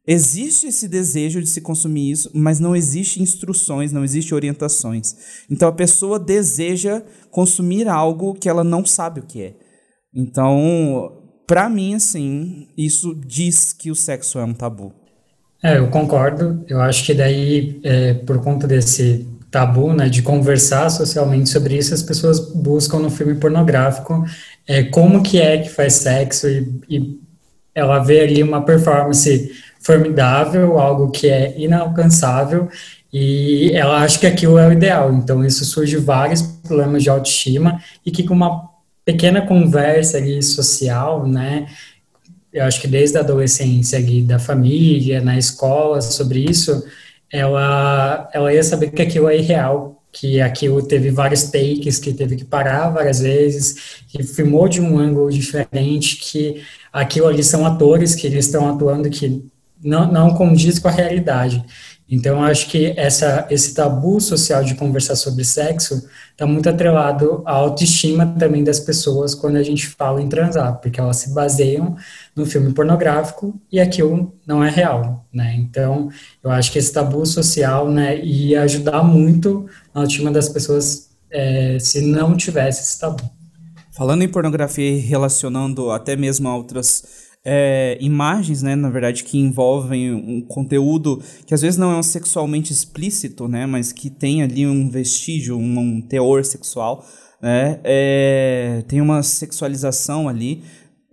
Existe esse desejo de se consumir isso, mas não existe instruções, não existe orientações. Então a pessoa deseja consumir algo que ela não sabe o que é. Então, para mim, assim, isso diz que o sexo é um tabu. É, eu concordo. Eu acho que daí, é, por conta desse tabu, né, de conversar socialmente sobre isso, as pessoas buscam no filme pornográfico é, como que é que faz sexo e, e ela vê ali uma performance formidável, algo que é inalcançável e ela acha que aquilo é o ideal. Então, isso surge vários problemas de autoestima e que com uma pequena conversa ali social, né? Eu acho que desde a adolescência ali, da família, na escola, sobre isso, ela, ela ia saber que aquilo é irreal, que aquilo teve vários takes, que teve que parar várias vezes, que filmou de um ângulo diferente, que aquilo ali são atores que eles estão atuando que não, não condiz com a realidade. Então, acho que essa, esse tabu social de conversar sobre sexo está muito atrelado à autoestima também das pessoas quando a gente fala em transar, porque elas se baseiam no filme pornográfico e aquilo não é real, né? Então, eu acho que esse tabu social, né, ia ajudar muito na autoestima das pessoas é, se não tivesse esse tabu. Falando em pornografia e relacionando até mesmo a outras é, imagens, né, na verdade, que envolvem um conteúdo que às vezes não é um sexualmente explícito, né, mas que tem ali um vestígio, um, um teor sexual, né, é, tem uma sexualização ali.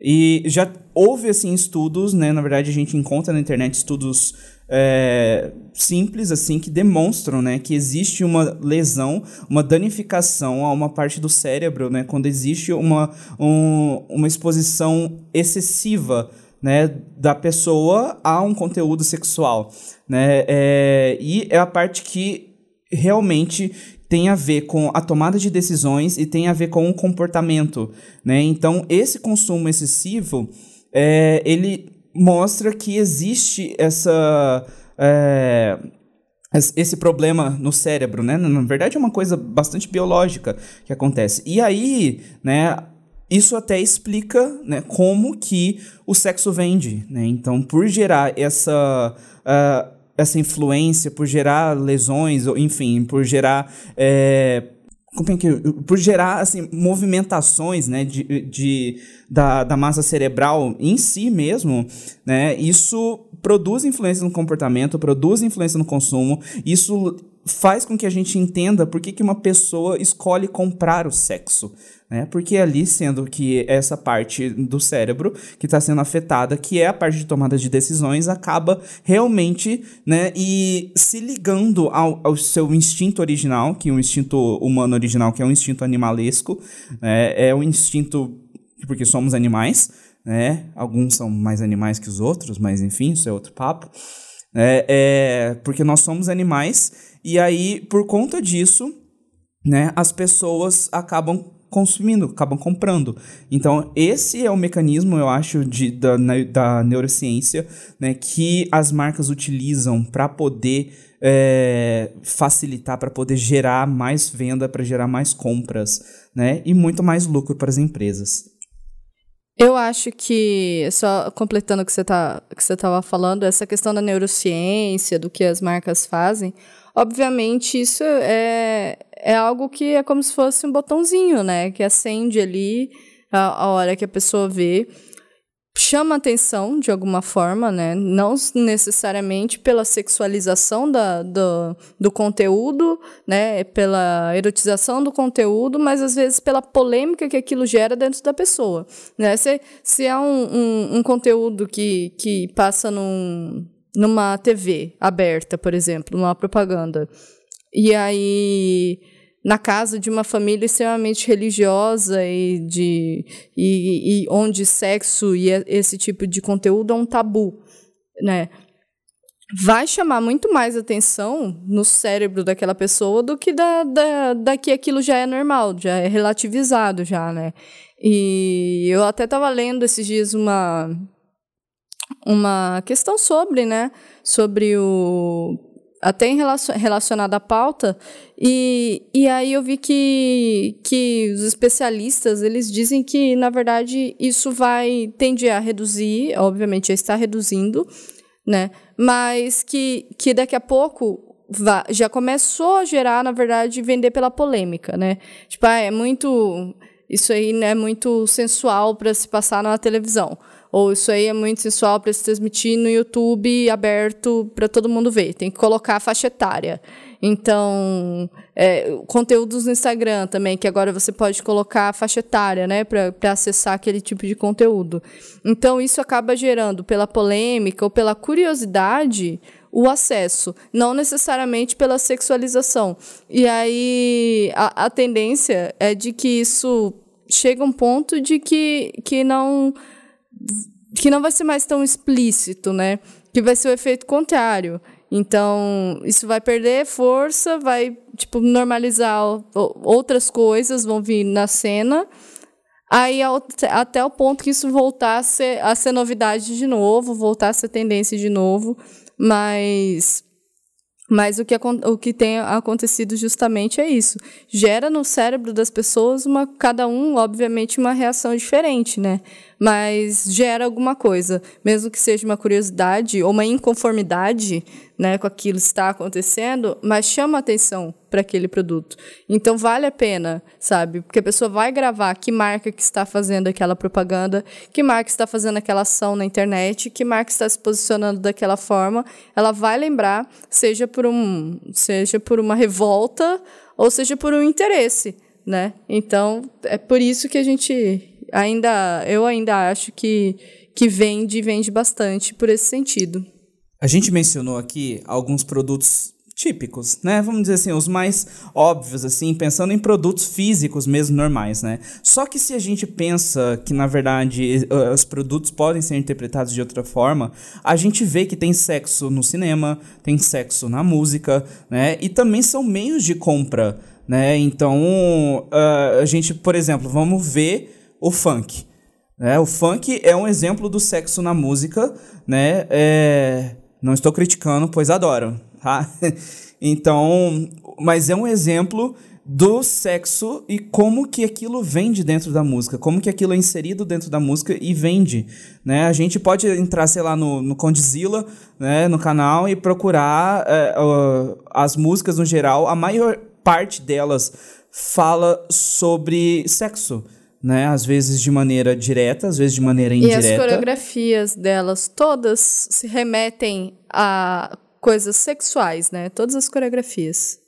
E já houve, assim, estudos, né, na verdade a gente encontra na internet estudos é, simples assim que demonstram né, que existe uma lesão, uma danificação a uma parte do cérebro, né, quando existe uma, um, uma exposição excessiva né, da pessoa a um conteúdo sexual. Né, é, e é a parte que realmente tem a ver com a tomada de decisões e tem a ver com o comportamento. Né? Então, esse consumo excessivo, é, ele mostra que existe essa. É, esse problema no cérebro, né? Na verdade, é uma coisa bastante biológica que acontece. E aí, né? Isso até explica né, como que o sexo vende, né? Então, por gerar essa, uh, essa influência, por gerar lesões, enfim, por gerar é, é por gerar assim movimentações né de, de da, da massa cerebral em si mesmo né isso produz influência no comportamento produz influência no consumo isso faz com que a gente entenda por que, que uma pessoa escolhe comprar o sexo. Né? Porque ali, sendo que essa parte do cérebro que está sendo afetada, que é a parte de tomada de decisões, acaba realmente né, e se ligando ao, ao seu instinto original, que é o instinto humano original, que é um instinto animalesco, né, é um instinto porque somos animais, né? Alguns são mais animais que os outros, mas enfim, isso é outro papo. É, é, porque nós somos animais, e aí, por conta disso, né, as pessoas acabam consumindo, acabam comprando. Então, esse é o mecanismo, eu acho, de, da, da neurociência, né, que as marcas utilizam para poder é, facilitar, para poder gerar mais venda, para gerar mais compras, né, e muito mais lucro para as empresas. Eu acho que, só completando o que você tá, estava falando, essa questão da neurociência, do que as marcas fazem, obviamente isso é, é algo que é como se fosse um botãozinho, né? Que acende ali a, a hora que a pessoa vê. Chama atenção de alguma forma, né? Não necessariamente pela sexualização da, do, do conteúdo, né? Pela erotização do conteúdo, mas às vezes pela polêmica que aquilo gera dentro da pessoa. Né? Se, se é um, um, um conteúdo que, que passa num, numa TV aberta, por exemplo, numa propaganda, e aí na casa de uma família extremamente religiosa e de e, e onde sexo e esse tipo de conteúdo é um tabu, né? Vai chamar muito mais atenção no cérebro daquela pessoa do que da, da, da que aquilo já é normal, já é relativizado já, né? E eu até estava lendo esses dias uma uma questão sobre, né, sobre o até em à pauta, e, e aí eu vi que, que os especialistas, eles dizem que, na verdade, isso vai, tende a reduzir, obviamente já está reduzindo, né, mas que, que daqui a pouco já começou a gerar, na verdade, vender pela polêmica, né, tipo, ah, é muito, isso aí é muito sensual para se passar na televisão, ou isso aí é muito sensual para se transmitir no YouTube aberto para todo mundo ver. Tem que colocar a faixa etária. Então, é, conteúdos no Instagram também, que agora você pode colocar a faixa etária, né, para acessar aquele tipo de conteúdo. Então, isso acaba gerando, pela polêmica ou pela curiosidade, o acesso, não necessariamente pela sexualização. E aí, a, a tendência é de que isso chega um ponto de que, que não que não vai ser mais tão explícito, né? Que vai ser o efeito contrário. Então, isso vai perder força, vai, tipo, normalizar outras coisas, vão vir na cena. Aí, até o ponto que isso voltar a ser, a ser novidade de novo, voltar a ser tendência de novo. Mas mas o que, o que tem acontecido justamente é isso. Gera no cérebro das pessoas uma, cada um, obviamente, uma reação diferente, né? Mas gera alguma coisa, mesmo que seja uma curiosidade ou uma inconformidade, né, com aquilo que está acontecendo, mas chama atenção para aquele produto. Então vale a pena, sabe? Porque a pessoa vai gravar que marca que está fazendo aquela propaganda, que marca está fazendo aquela ação na internet, que marca está se posicionando daquela forma, ela vai lembrar, seja por um, seja por uma revolta ou seja por um interesse, né? Então, é por isso que a gente ainda eu ainda acho que que vende, vende bastante por esse sentido. A gente mencionou aqui alguns produtos típicos, né? Vamos dizer assim, os mais óbvios, assim, pensando em produtos físicos mesmo normais, né? Só que se a gente pensa que, na verdade, os produtos podem ser interpretados de outra forma, a gente vê que tem sexo no cinema, tem sexo na música, né? E também são meios de compra, né? Então, uh, a gente, por exemplo, vamos ver o funk. Né? O funk é um exemplo do sexo na música, né? É não estou criticando, pois adoro, tá? Então, mas é um exemplo do sexo e como que aquilo vende dentro da música, como que aquilo é inserido dentro da música e vende, né? A gente pode entrar, sei lá, no, no Condzilla, né, no canal e procurar é, uh, as músicas no geral, a maior parte delas fala sobre sexo, né? Às vezes de maneira direta, às vezes de maneira indireta. E as coreografias delas todas se remetem a coisas sexuais, né? Todas as coreografias.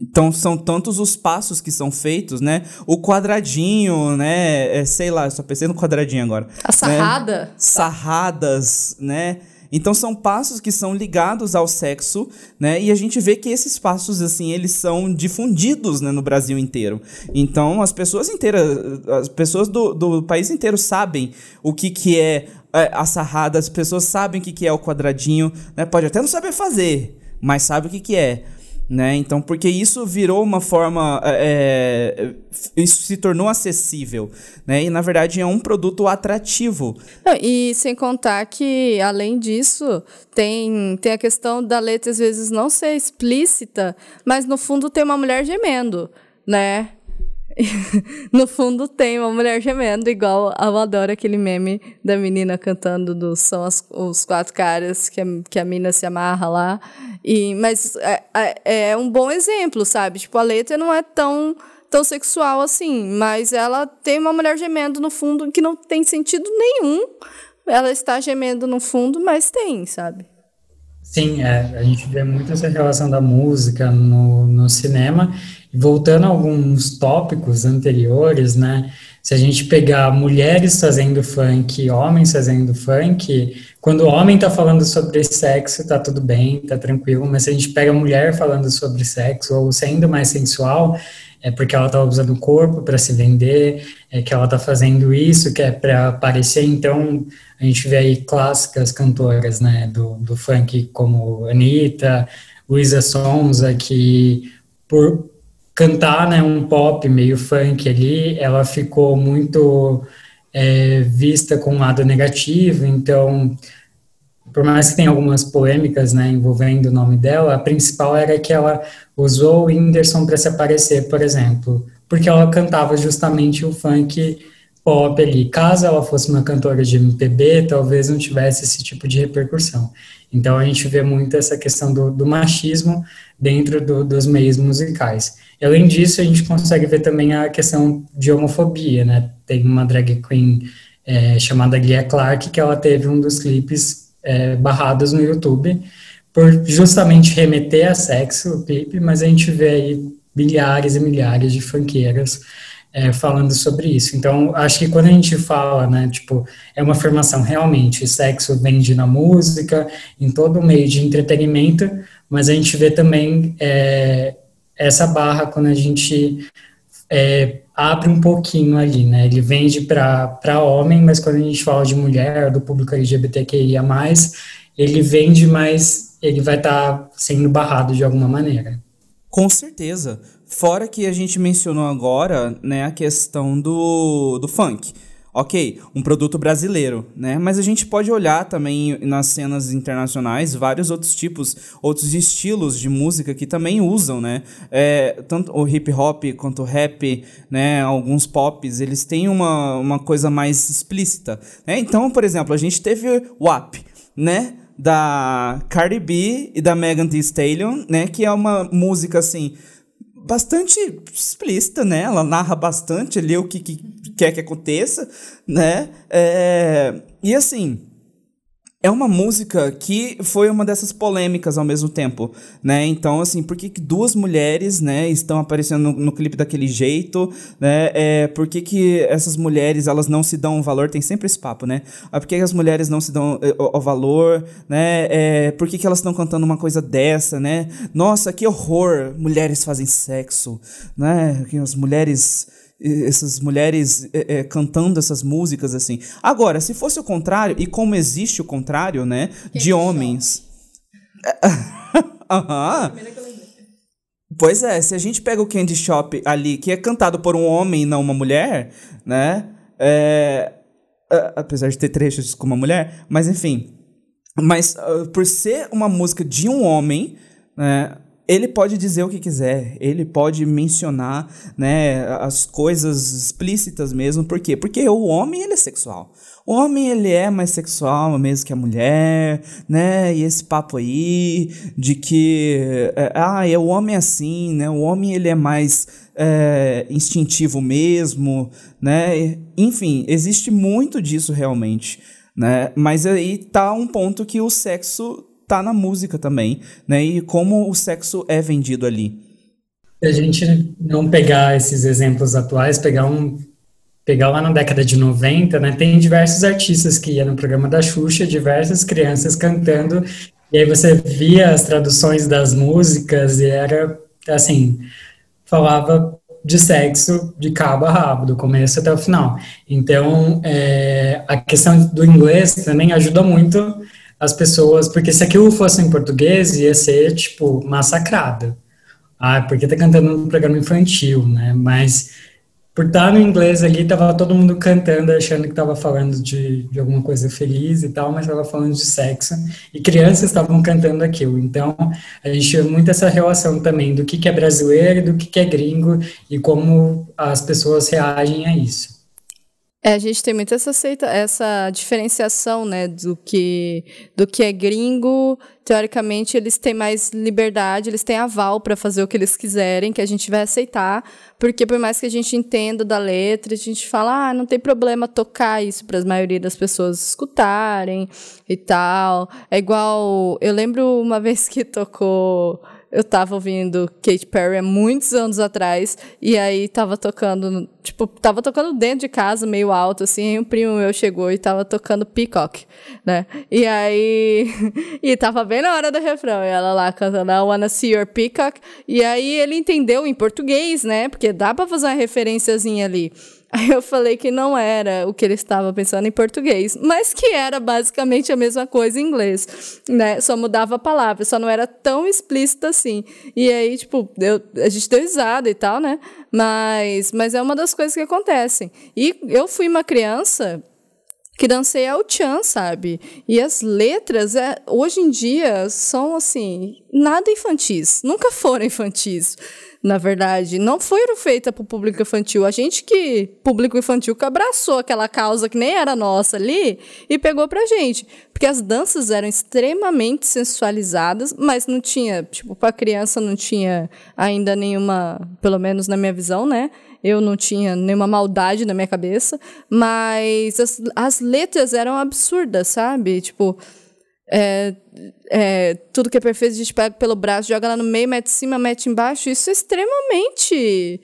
Então são tantos os passos que são feitos, né? O quadradinho, né? É, sei lá, só pensei no quadradinho agora. A sarrada. Né? Sarradas, né? Então são passos que são ligados ao sexo, né? E a gente vê que esses passos assim, eles são difundidos né, no Brasil inteiro. Então as pessoas inteiras, as pessoas do, do país inteiro sabem o que que é, é a sarrada, as pessoas sabem o que que é o quadradinho, né? Pode até não saber fazer, mas sabe o que que é. Né? Então, porque isso virou uma forma. É, é, isso se tornou acessível. Né? E, na verdade, é um produto atrativo. E sem contar que, além disso, tem, tem a questão da letra, às vezes, não ser explícita, mas no fundo tem uma mulher gemendo. Né? no fundo tem uma mulher gemendo, igual eu adoro aquele meme da menina cantando do São as, os Quatro Caras, que a, que a mina se amarra lá. E, mas é, é, é um bom exemplo, sabe? Tipo, a letra não é tão tão sexual assim, mas ela tem uma mulher gemendo no fundo que não tem sentido nenhum. Ela está gemendo no fundo, mas tem, sabe? Sim, é, a gente vê muito essa relação da música no, no cinema Voltando a alguns tópicos anteriores, né? Se a gente pegar mulheres fazendo funk, homens fazendo funk, quando o homem está falando sobre sexo, tá tudo bem, tá tranquilo, mas se a gente pega mulher falando sobre sexo ou sendo mais sensual, é porque ela está usando o corpo para se vender, é que ela está fazendo isso, que é para aparecer. Então, a gente vê aí clássicas cantoras, né, do, do funk como Anitta, Luísa Sonza, que por cantar né, um pop meio funk ali, ela ficou muito é, vista com um lado negativo, então, por mais que tenha algumas polêmicas né, envolvendo o nome dela, a principal era que ela usou o Whindersson para se aparecer, por exemplo, porque ela cantava justamente o funk pop ali. Caso ela fosse uma cantora de MPB, talvez não tivesse esse tipo de repercussão. Então a gente vê muito essa questão do, do machismo dentro do, dos meios musicais. E, além disso, a gente consegue ver também a questão de homofobia, né? Tem uma drag queen é, chamada Glia Clark que ela teve um dos clipes é, barrados no YouTube por justamente remeter a sexo o clipe, mas a gente vê aí milhares e milhares de funkeiras é, falando sobre isso. Então, acho que quando a gente fala, né, tipo, é uma afirmação realmente, sexo vende na música, em todo o meio de entretenimento, mas a gente vê também é, essa barra quando a gente é, abre um pouquinho ali, né? Ele vende para homem, mas quando a gente fala de mulher, do público LGBTQIA+, ele vende, mas ele vai estar tá sendo barrado de alguma maneira. Com certeza. Fora que a gente mencionou agora, né, a questão do, do funk ok, um produto brasileiro, né? Mas a gente pode olhar também nas cenas internacionais vários outros tipos, outros estilos de música que também usam, né? É, tanto o hip hop quanto o rap, né? Alguns pops, eles têm uma, uma coisa mais explícita. Né? Então, por exemplo, a gente teve o WAP, né? Da Cardi B e da Megan Thee Stallion, né? Que é uma música assim bastante explícita, né? Ela narra bastante ali o que, que quer que aconteça, né? É, e assim, é uma música que foi uma dessas polêmicas ao mesmo tempo, né? Então, assim, por que duas mulheres, né, estão aparecendo no, no clipe daquele jeito, né? É, por que, que essas mulheres, elas não se dão valor? Tem sempre esse papo, né? Ah, por que, que as mulheres não se dão eh, o, o valor, né? É, por que, que elas estão cantando uma coisa dessa, né? Nossa, que horror! Mulheres fazem sexo, né? Que as mulheres essas mulheres é, é, cantando essas músicas assim. Agora, se fosse o contrário, e como existe o contrário, né, de homens. Aham. Pois é, se a gente pega o Candy Shop ali, que é cantado por um homem e não uma mulher, né? É, apesar de ter trechos com uma mulher, mas enfim. Mas uh, por ser uma música de um homem, né? Ele pode dizer o que quiser, ele pode mencionar, né, as coisas explícitas mesmo, por quê? Porque o homem, ele é sexual. O homem, ele é mais sexual mesmo que a mulher, né, e esse papo aí de que, é, ah, é o homem é assim, né, o homem, ele é mais é, instintivo mesmo, né, enfim, existe muito disso realmente, né, mas aí tá um ponto que o sexo tá na música também, né? E como o sexo é vendido ali. A gente não pegar esses exemplos atuais, pegar um pegar lá na década de 90, né, tem diversos artistas que iam no programa da Xuxa, diversas crianças cantando, e aí você via as traduções das músicas e era, assim, falava de sexo de cabo a rabo, do começo até o final. Então, é, a questão do inglês também ajuda muito as pessoas, porque se aquilo fosse em português, ia ser, tipo, massacrado. Ah, porque tá cantando no programa infantil, né? Mas por estar no inglês ali, tava todo mundo cantando, achando que tava falando de, de alguma coisa feliz e tal, mas tava falando de sexo, e crianças estavam cantando aquilo. Então, a gente vê muito essa relação também do que, que é brasileiro, do que, que é gringo, e como as pessoas reagem a isso. É, a gente tem muito essa, aceita, essa diferenciação, né, do que, do que é gringo. Teoricamente, eles têm mais liberdade, eles têm aval para fazer o que eles quiserem, que a gente vai aceitar, porque por mais que a gente entenda da letra, a gente fala, ah, não tem problema tocar isso para a maioria das pessoas escutarem e tal. É igual, eu lembro uma vez que tocou eu tava ouvindo Katy Perry há muitos anos atrás, e aí tava tocando, tipo, tava tocando dentro de casa, meio alto, assim, e um primo meu chegou e tava tocando Peacock, né? E aí, e tava bem na hora do refrão, e ela lá cantando I Wanna See Your Peacock, e aí ele entendeu em português, né? Porque dá pra fazer uma referenciazinha ali. Aí eu falei que não era o que ele estava pensando em português, mas que era basicamente a mesma coisa em inglês, né? Só mudava a palavra, só não era tão explícita assim. E aí, tipo, eu, a gente deu risada e tal, né? Mas, mas é uma das coisas que acontecem. E eu fui uma criança que dancei ao Chan, sabe? E as letras, é, hoje em dia, são assim, nada infantis. Nunca foram infantis na verdade, não foram feitas para o público infantil. A gente que, público infantil, que abraçou aquela causa que nem era nossa ali e pegou pra gente. Porque as danças eram extremamente sensualizadas, mas não tinha, tipo, pra criança não tinha ainda nenhuma, pelo menos na minha visão, né? Eu não tinha nenhuma maldade na minha cabeça, mas as, as letras eram absurdas, sabe? Tipo, é, é, tudo que é perfeito a gente pega pelo braço, joga lá no meio, mete em cima, mete embaixo. Isso é extremamente.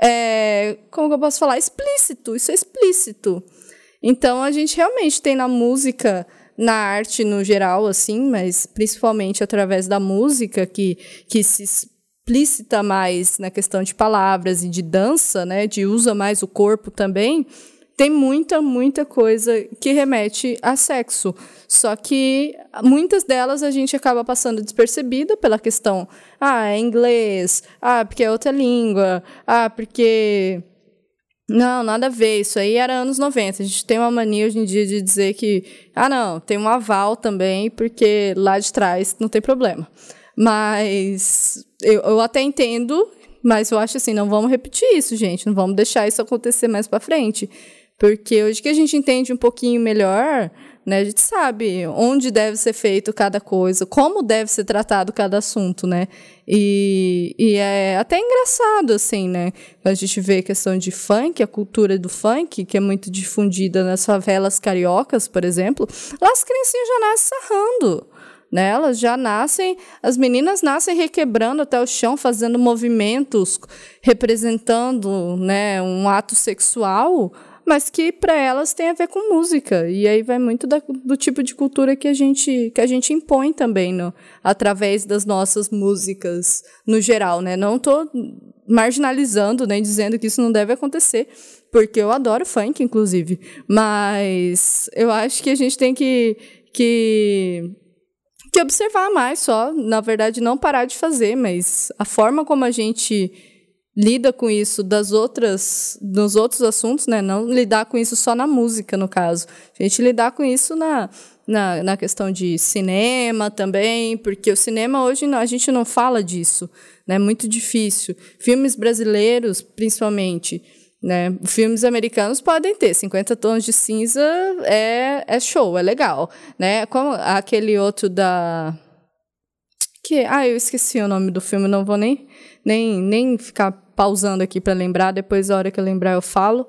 É, como eu posso falar? Explícito. Isso é explícito. Então a gente realmente tem na música, na arte no geral, assim, mas principalmente através da música que, que se explícita mais na questão de palavras e de dança, né? De usa mais o corpo também tem muita, muita coisa que remete a sexo. Só que muitas delas a gente acaba passando despercebida pela questão, ah, é inglês, ah, porque é outra língua, ah, porque não, nada a ver. Isso aí era anos 90. A gente tem uma mania hoje em dia de dizer que, ah, não, tem um aval também, porque lá de trás não tem problema. Mas eu, eu até entendo, mas eu acho assim, não vamos repetir isso, gente. Não vamos deixar isso acontecer mais para frente. Porque hoje que a gente entende um pouquinho melhor, né, a gente sabe onde deve ser feito cada coisa, como deve ser tratado cada assunto, né? E, e é até engraçado, assim, né? A gente vê a questão de funk, a cultura do funk, que é muito difundida nas favelas cariocas, por exemplo, lá as criancinhas já nascem sarrando. Né? Elas já nascem, as meninas nascem requebrando até o chão, fazendo movimentos, representando né, um ato sexual mas que para elas tem a ver com música. E aí vai muito da, do tipo de cultura que a gente que a gente impõe também no, através das nossas músicas no geral, né? Não tô marginalizando nem dizendo que isso não deve acontecer, porque eu adoro funk inclusive, mas eu acho que a gente tem que que que observar mais só, na verdade não parar de fazer, mas a forma como a gente lida com isso das outras nos outros assuntos, né? Não lidar com isso só na música, no caso. A gente lidar com isso na, na, na questão de cinema também, porque o cinema hoje não, a gente não fala disso, né? É muito difícil. Filmes brasileiros, principalmente, né? Filmes americanos podem ter 50 tons de cinza é, é show, é legal, né? Como aquele outro da que ah, eu esqueci o nome do filme, não vou nem nem nem ficar pausando aqui para lembrar, depois, a hora que eu lembrar, eu falo.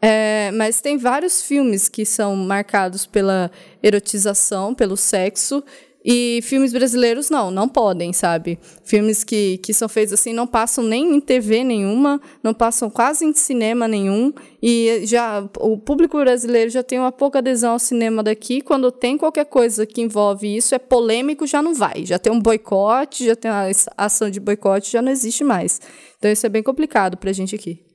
É, mas tem vários filmes que são marcados pela erotização, pelo sexo, E filmes brasileiros não, não podem, sabe? Filmes que, que são feitos assim não passam nem em TV nenhuma, não passam quase em cinema nenhum. E já o público brasileiro já tem uma pouca adesão ao cinema daqui. Quando tem qualquer coisa que envolve isso, é polêmico, já não vai. Já tem um boicote, já tem a ação de boicote, já não existe mais. Então isso é bem complicado pra gente aqui.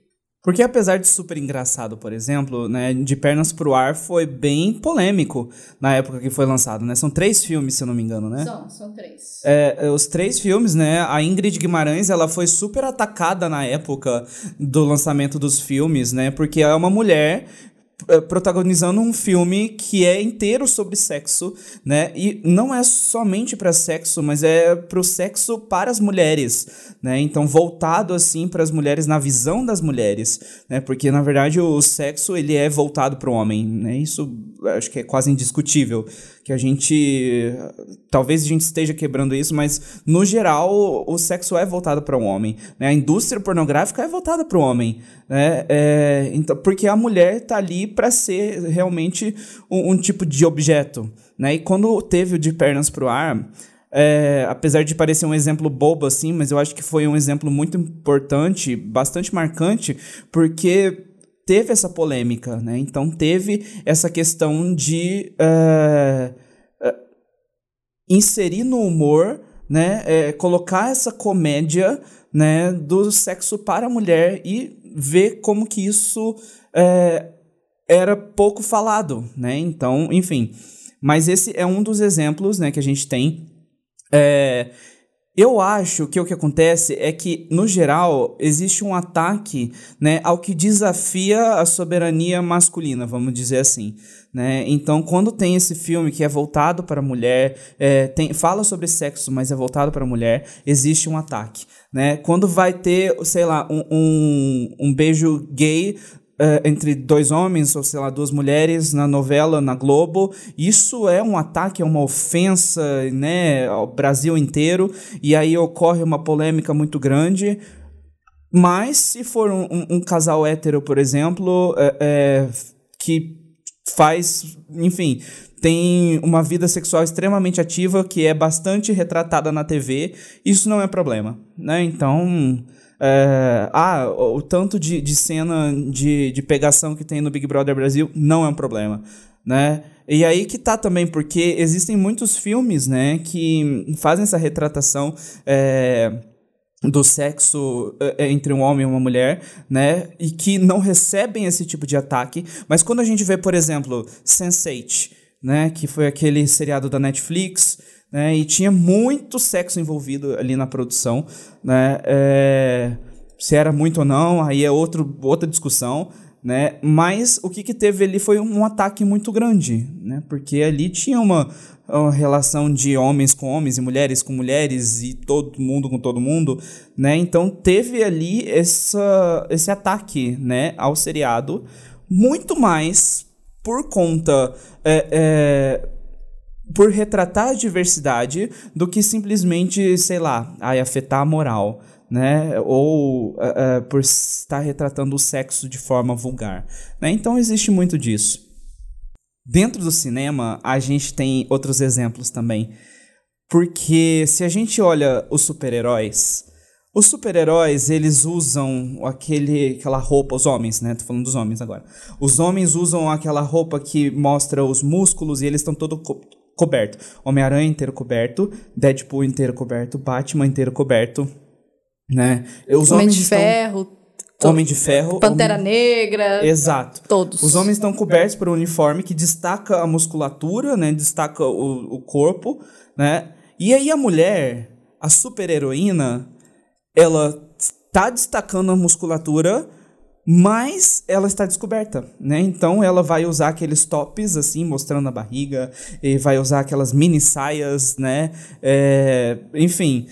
Porque apesar de super engraçado, por exemplo, né, De Pernas pro Ar foi bem polêmico na época que foi lançado, né? São três filmes, se eu não me engano, né? São, são três. É, os três filmes, né? A Ingrid Guimarães, ela foi super atacada na época do lançamento dos filmes, né? Porque é uma mulher protagonizando um filme que é inteiro sobre sexo, né? E não é somente para sexo, mas é pro sexo para as mulheres, né? Então voltado assim para as mulheres na visão das mulheres, né? Porque na verdade o sexo ele é voltado para o homem, né? Isso acho que é quase indiscutível que a gente talvez a gente esteja quebrando isso, mas no geral o sexo é voltado para o homem, né? A indústria pornográfica é voltada para o homem, né? É, então porque a mulher tá ali para ser realmente um, um, tipo de objeto, né? E quando teve o de pernas pro ar é, apesar de parecer um exemplo bobo assim, mas eu acho que foi um exemplo muito importante, bastante marcante, porque teve essa polêmica, né? Então teve essa questão de uh, uh, inserir no humor, né? É, colocar essa comédia, né? Do sexo para a mulher e ver como que isso é, era pouco falado, né? Então, enfim. Mas esse é um dos exemplos, né? Que a gente tem. É, eu acho que o que acontece é que, no geral, existe um ataque né, ao que desafia a soberania masculina, vamos dizer assim. Né? Então, quando tem esse filme que é voltado para a mulher, é, tem, fala sobre sexo, mas é voltado para a mulher, existe um ataque. Né? Quando vai ter, sei lá, um, um, um beijo gay Uh, entre dois homens ou sei lá duas mulheres na novela na Globo. Isso é um ataque é uma ofensa né ao Brasil inteiro. E aí ocorre uma polêmica muito grande. Mas se for um, um, casal hétero por exemplo é, é, que faz enfim tem uma vida sexual extremamente ativa que é bastante retratada na TV isso não é problema né? Então é, ah, o tanto de, de cena de, de pegação que tem no Big Brother Brasil não é um problema, né? E aí que tá também, porque existem muitos filmes, né, que fazem essa retratação é, do sexo é, entre um homem e uma mulher, né, e que não recebem esse tipo de ataque. Mas quando a gente vê, por exemplo, Sense8, né, que foi aquele seriado da Netflix, né? E tinha muito sexo envolvido ali na produção, né? É, se era muito ou não, aí é outro, outra discussão, né? Mas o que, que teve ali foi um ataque muito grande, né? Porque ali tinha uma, uma relação de homens com homens e mulheres com mulheres e todo mundo com todo mundo, né? Então teve ali essa, esse ataque, né, ao seriado, muito mais por conta é, é, por retratar a diversidade do que simplesmente, sei lá, ai, afetar a moral, né? Ou uh, uh, por estar retratando o sexo de forma vulgar. Né? Então existe muito disso. Dentro do cinema, a gente tem outros exemplos também. Porque se a gente olha os super-heróis, os super-heróis, eles usam aquele, aquela roupa, os homens, né? Tô falando dos homens agora. Os homens usam aquela roupa que mostra os músculos e eles estão todo coberto. Homem-Aranha inteiro coberto, Deadpool inteiro coberto, Batman inteiro coberto, né? Os Homem de estão... Ferro. Homem de Ferro. Pantera Homem... Negra. Exato. Todos. Os homens estão cobertos por um uniforme que destaca a musculatura, né? Destaca o, o corpo, né? E aí a mulher, a super-heroína, ela tá destacando a musculatura, mas ela está descoberta, né? Então ela vai usar aqueles tops assim, mostrando a barriga, e vai usar aquelas mini saias, né? É, enfim,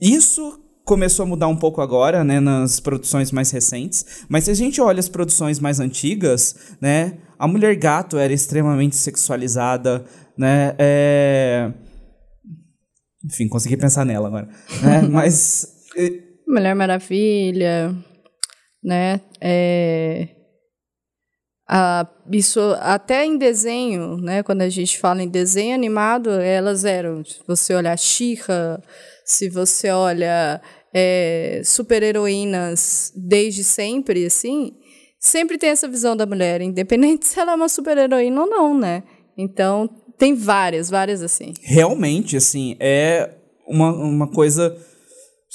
isso começou a mudar um pouco agora, né, nas produções mais recentes. Mas se a gente olha as produções mais antigas, né, a mulher gato era extremamente sexualizada, né? É... Enfim, consegui pensar nela agora, né? Mas Mulher Maravilha, né? É... Ah, isso até em desenho, né? Quando a gente fala em desenho animado, elas eram. Se você olhar She-Ra, se você olha é, super-heroínas desde sempre, assim, sempre tem essa visão da mulher, independente se ela é uma super-heroína ou não, né? Então, tem várias, várias assim. Realmente, assim, é uma, uma coisa.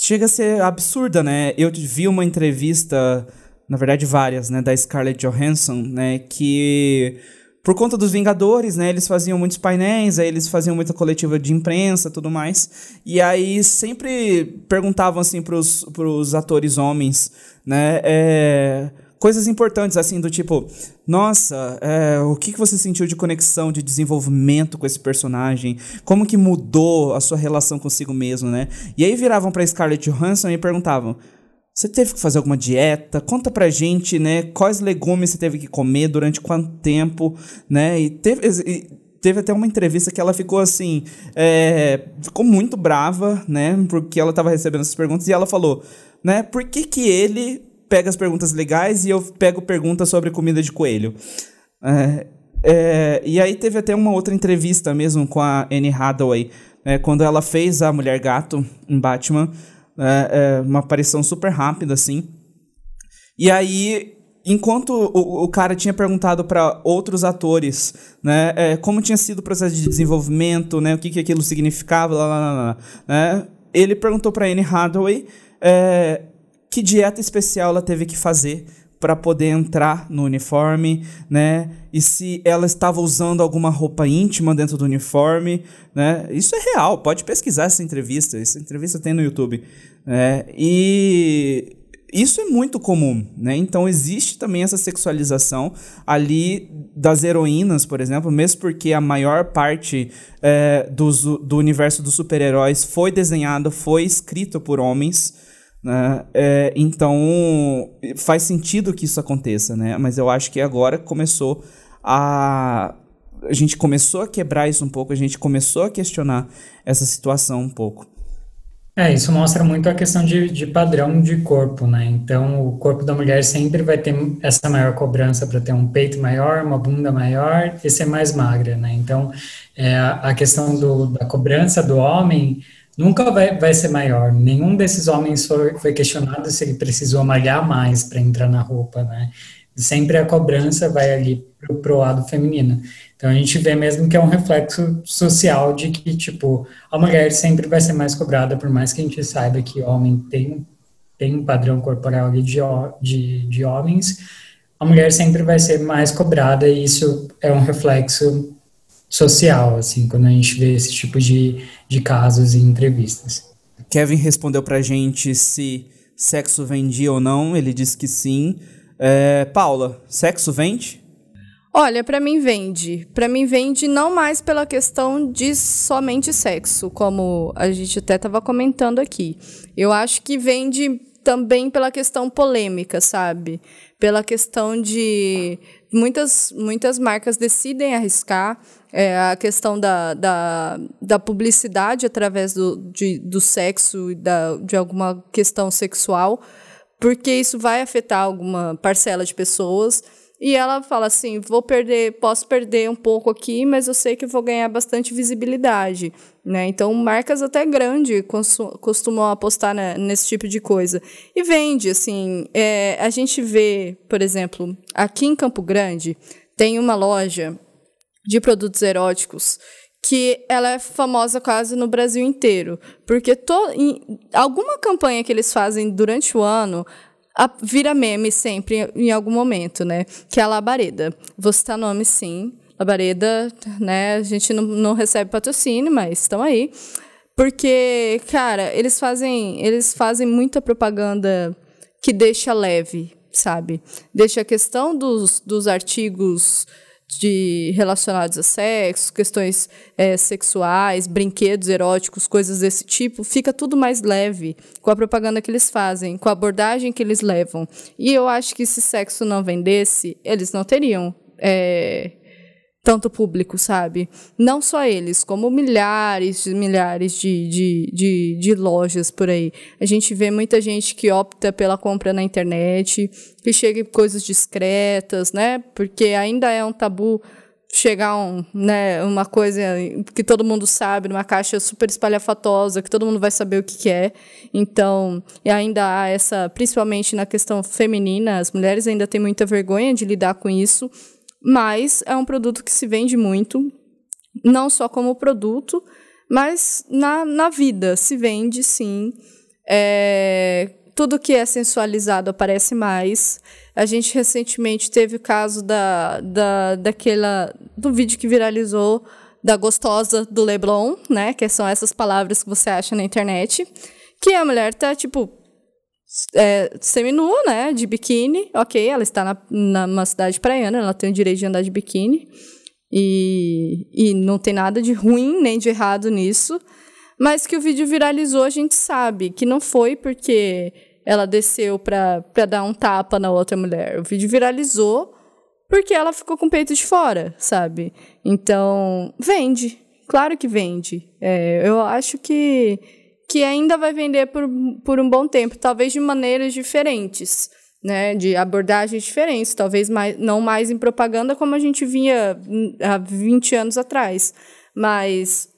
Chega a ser absurda, né? Eu vi uma entrevista, na verdade, várias, né, da Scarlett Johansson, né, que por conta dos Vingadores, né, eles faziam muitos painéis, aí eles faziam muita coletiva de imprensa, tudo mais. E aí sempre perguntavam assim pros, pros atores homens, né, é, coisas importantes, assim, do tipo, nossa, é, o que, que você sentiu de conexão, de desenvolvimento com esse personagem? Como que mudou a sua relação consigo mesmo, né? E aí viravam pra Scarlett Johansson e perguntavam, você teve que fazer alguma dieta? Conta pra gente, né? Quais legumes você teve que comer, durante quanto tempo, né? E teve, e teve até uma entrevista que ela ficou assim, é, ficou muito brava, né? Porque ela tava recebendo essas perguntas e ela falou, né? Por que que ele pega as perguntas legais e eu pego perguntas sobre comida de coelho. É, é, e aí teve até uma outra entrevista mesmo com a Anne Hathaway, é, quando ela fez a Mulher Gato em Batman, é, é, uma aparição super rápida assim. E aí, enquanto o, o cara tinha perguntado para outros atores, né, é, como tinha sido o processo de desenvolvimento, né, o que, que aquilo significava, lá, lá, lá, lá né, ele perguntou para Anne Hathaway é, que dieta especial ela teve que fazer para poder entrar no uniforme, né? E se ela estava usando alguma roupa íntima dentro do uniforme, né? Isso é real, pode pesquisar essa entrevista, essa entrevista tem no YouTube. Né? E isso é muito comum, né? Então existe também essa sexualização ali das heroínas, por exemplo, mesmo porque a maior parte é, do, do universo dos super-heróis foi desenhado, foi escrito por homens, né? É, então faz sentido que isso aconteça, né? Mas eu acho que agora começou a. A gente começou a quebrar isso um pouco, a gente começou a questionar essa situação um pouco. É, isso mostra muito a questão de, de padrão de corpo, né? Então, o corpo da mulher sempre vai ter essa maior cobrança para ter um peito maior, uma bunda maior e ser mais magra, né? Então, é, a questão do, da cobrança do homem nunca vai, vai ser maior. Nenhum desses homens foi, foi questionado se ele precisou malhar mais para entrar na roupa, né? Sempre a cobrança vai ali pro, pro lado feminino. Então a gente vê mesmo que é um reflexo social de que, tipo, a mulher sempre vai ser mais cobrada, por mais que a gente saiba que homem tem, tem um padrão corporal ali de, de, de homens, a mulher sempre vai ser mais cobrada e isso é um reflexo social, assim, quando a gente vê esse tipo de, de casos em entrevistas. Kevin respondeu pra gente se sexo vendia ou não, ele disse que sim. É, Paula, sexo vende? Olha, para mim vende. Para mim vende não mais pela questão de somente sexo, como a gente até estava comentando aqui. Eu acho que vende também pela questão polêmica, sabe? Pela questão de muitas muitas marcas decidem arriscar é, a questão da, da, da publicidade através do, de, do sexo e da, de alguma questão sexual, porque isso vai afetar alguma parcela de pessoas. E ela fala assim: vou perder, posso perder um pouco aqui, mas eu sei que vou ganhar bastante visibilidade. Né? Então, marcas até grandes costumam apostar né, nesse tipo de coisa. E vende, assim. É, a gente vê, por exemplo, aqui em Campo Grande, tem uma loja de produtos eróticos que ela é famosa quase no Brasil inteiro, porque to, em, alguma campanha que eles fazem durante o ano a, vira meme sempre em, em, algum momento, né? Que é a Labareda. Vou citar nome sim, Labareda, né? A gente não, não recebe patrocínio, mas estão aí. Porque, cara, eles fazem, eles fazem muita propaganda que deixa leve, sabe? Deixa a questão dos, dos artigos de relacionados a sexo, questões é, sexuais, brinquedos eróticos, coisas desse tipo, fica tudo mais leve com a propaganda que eles fazem, com a abordagem que eles levam. E eu acho que se sexo não vendesse, eles não teriam é, tanto público, sabe? Não só eles, como milhares e milhares de, de, de, de, lojas por aí. A gente vê muita gente que opta pela compra na internet, que chega em coisas discretas, né? Porque ainda é um tabu chegar um, né, uma coisa que todo mundo sabe, numa caixa super espalhafatosa, que todo mundo vai saber o que, que é. Então, ainda há essa, principalmente na questão feminina, as mulheres ainda têm muita vergonha de lidar com isso, mas é um produto que se vende muito, não só como produto, mas na, na vida se vende sim. É, tudo que é sensualizado aparece mais. A gente recentemente teve o caso da, da, daquela, do vídeo que viralizou da gostosa do Leblon, né? Que são essas palavras que você acha na internet. Que a mulher tá, tipo, é, seminua, né? De biquíni. Ok, ela está na, numa cidade praiana, ela tem o direito de andar de biquíni. E, e não tem nada de ruim nem de errado nisso. Mas que o vídeo viralizou, a gente sabe que não foi porque ela desceu pra dar um tapa na outra mulher. O vídeo viralizou porque ela ficou com o peito de fora, sabe? Então, vende. Claro que vende. É, eu acho que, que ainda vai vender por, por um bom tempo, talvez de maneiras diferentes. Né, de abordagens diferentes, talvez mais, não mais em propaganda como a gente vinha há 20 anos atrás, mas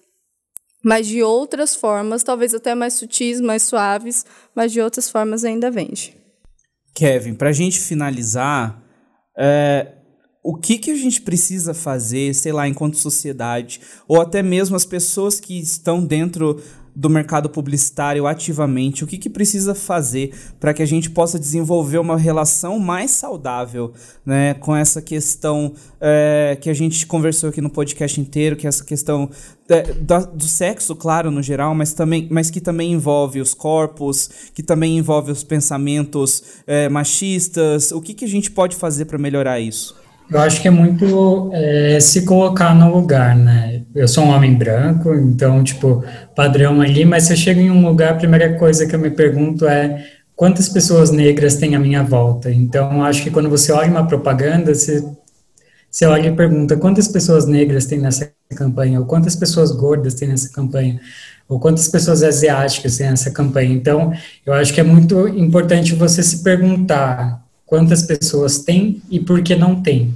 mas de outras formas, talvez até mais sutis, mais suaves, mas de outras formas ainda vende. Kevin, para a gente finalizar, é, o que, que a gente precisa fazer, sei lá, enquanto sociedade, ou até mesmo as pessoas que estão dentro do mercado publicitário ativamente, o que, que precisa fazer para que a gente possa desenvolver uma relação mais saudável né, com essa questão é, que a gente conversou aqui no podcast inteiro, que é essa questão é, do sexo, claro, no geral, mas, também, mas que também envolve os corpos, que também envolve os pensamentos é, machistas. O que, que a gente pode fazer para melhorar isso? Eu acho que é muito é, se colocar no lugar, né? Eu sou um homem branco, então, tipo, padrão ali, mas se eu chego em um lugar, a primeira coisa que eu me pergunto é quantas pessoas negras tem à minha volta? Então, acho que quando você olha uma propaganda, você, você olha e pergunta quantas pessoas negras tem nessa campanha, ou quantas pessoas gordas tem nessa campanha, ou quantas pessoas asiáticas tem nessa campanha. Então, eu acho que é muito importante você se perguntar quantas pessoas tem e por que não tem.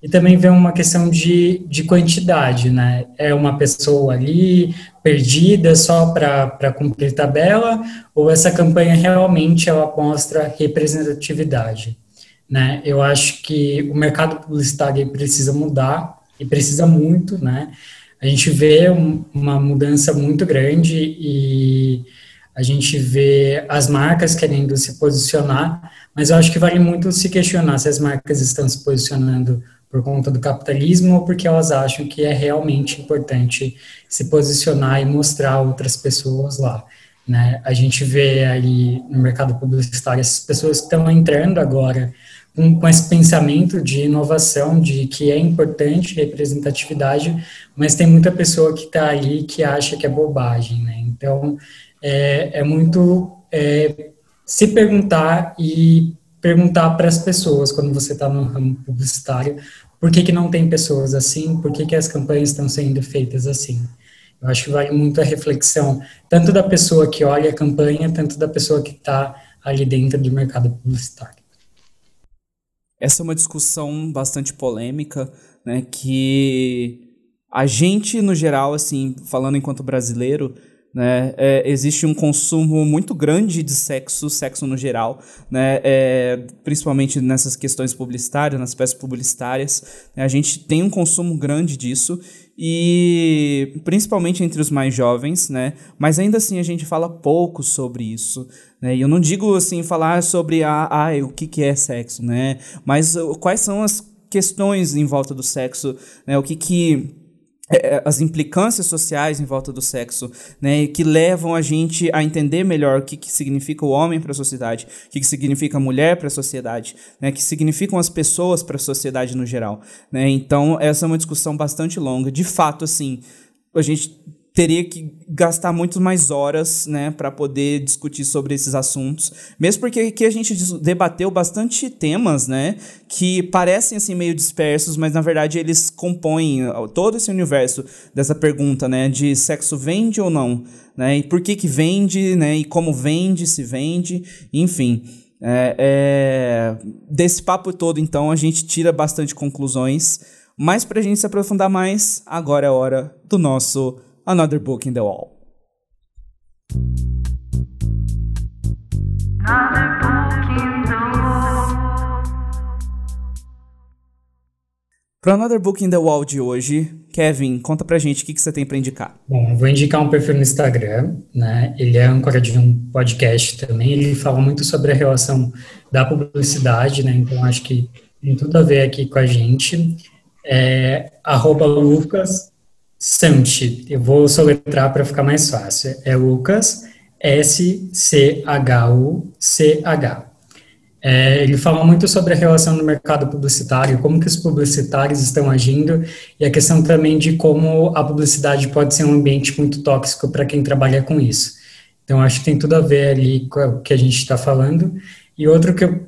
E também vem uma questão de, de quantidade, né? É uma pessoa ali perdida só para cumprir tabela, ou essa campanha realmente ela mostra representatividade, né? Eu acho que o mercado publicitário precisa mudar, e precisa muito, né? A gente vê uma mudança muito grande e a gente vê as marcas querendo se posicionar, mas eu acho que vale muito se questionar se as marcas estão se posicionando por conta do capitalismo ou porque elas acham que é realmente importante se posicionar e mostrar outras pessoas lá. Né? A gente vê ali no mercado publicitário essas pessoas que estão entrando agora com, com esse pensamento de inovação, de que é importante representatividade, mas tem muita pessoa que está ali que acha que é bobagem. Né? Então, é, é muito é, se perguntar e perguntar para as pessoas quando você está no ramo publicitário por que, que não tem pessoas assim, por que, que as campanhas estão sendo feitas assim. Eu acho que vale muito a reflexão, tanto da pessoa que olha a campanha, tanto da pessoa que está ali dentro do mercado publicitário. Essa é uma discussão bastante polêmica, né, que a gente, no geral, assim, falando enquanto brasileiro, né? É, existe um consumo muito grande de sexo, sexo no geral, né? É, principalmente nessas questões publicitárias, nas peças publicitárias. Né? A gente tem um consumo grande disso e principalmente entre os mais jovens, né? Mas ainda assim a gente fala pouco sobre isso, né? E eu não digo assim falar sobre a, ah, o que, que é sexo, né? Mas uh, quais são as questões em volta do sexo, né? O que que as implicâncias sociais em volta do sexo, né, que levam a gente a entender melhor o que, que significa o homem para a sociedade, o que, que significa a mulher para a sociedade, né, que significam as pessoas para a sociedade no geral. Né? Então, essa é uma discussão bastante longa. De fato, assim, a gente teria que gastar muito mais horas, né, para poder discutir sobre esses assuntos. Mesmo porque aqui a gente debateu bastante temas, né, que parecem assim meio dispersos, mas na verdade eles compõem todo esse universo dessa pergunta, né, de sexo vende ou não, né, e por que que vende, né, e como vende, se vende, enfim. É, é, desse papo todo, então, a gente tira bastante conclusões, mas para a gente se aprofundar mais, agora é hora do nosso Another Book in the Wall. Para Another Book in the Wall de hoje, Kevin, conta pra gente o que, que você tem para indicar. Bom, eu vou indicar um perfil no Instagram, né? Ele é âncora de um podcast também. Ele fala muito sobre a relação da publicidade, né? Então acho que tem tudo a ver aqui com a gente. É, arroba Lucas Santi, eu vou soletrar para ficar mais fácil. É Lucas S-C-H-U-C-H. É, ele fala muito sobre a relação no mercado publicitário, como que os publicitários estão agindo e a questão também de como a publicidade pode ser um ambiente muito tóxico para quem trabalha com isso. Então, acho que tem tudo a ver ali com o que a gente está falando. E outro que eu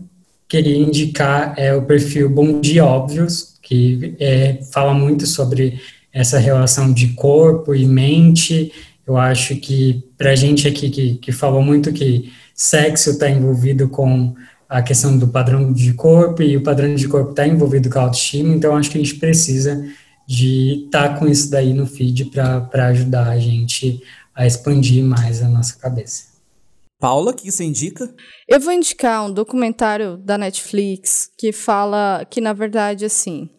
queria indicar é o perfil Bom Dia Óbvios, que é, fala muito sobre essa relação de corpo e mente. Eu acho que para a gente aqui que, que falou muito que sexo está envolvido com a questão do padrão de corpo e o padrão de corpo está envolvido com a autoestima, então acho que a gente precisa de estar tá com isso daí no feed para ajudar a gente a expandir mais a nossa cabeça. Paula, o que você indica? Eu vou indicar um documentário da Netflix que fala que, na verdade, assim,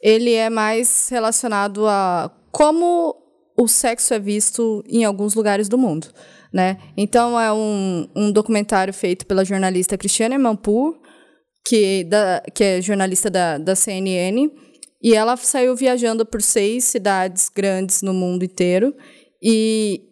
ele é mais relacionado a como o sexo é visto em alguns lugares do mundo. Né? Então, é um, um documentário feito pela jornalista Cristiane Mampur, que, da, que é jornalista da, da CNN, e ela saiu viajando por seis cidades grandes no mundo inteiro, e,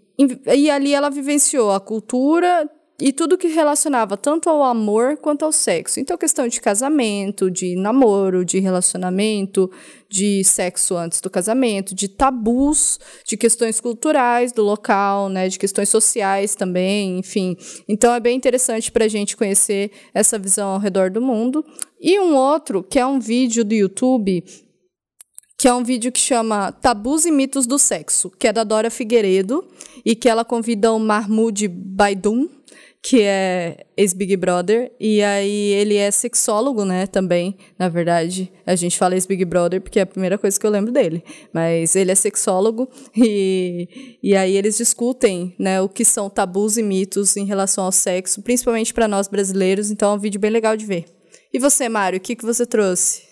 e ali ela vivenciou a cultura e tudo que relacionava tanto ao amor quanto ao sexo. Então, questão de casamento, de namoro, de relacionamento, de sexo antes do casamento, de tabus, de questões culturais do local, né, de questões sociais também, enfim. Então, é bem interessante para a gente conhecer essa visão ao redor do mundo. E um outro, que é um vídeo do YouTube que é um vídeo que chama Tabus e Mitos do Sexo, que é da Dora Figueiredo, e que ela convida o Mahmoud Baidun, que é ex-Big Brother, e aí ele é sexólogo, né, também, na verdade. A gente fala ex-Big Brother porque é a primeira coisa que eu lembro dele. Mas ele é sexólogo e, e aí eles discutem, né, o que são tabus e mitos em relação ao sexo, principalmente para nós brasileiros, então é um vídeo bem legal de ver. E você, Mário, o que, que você trouxe?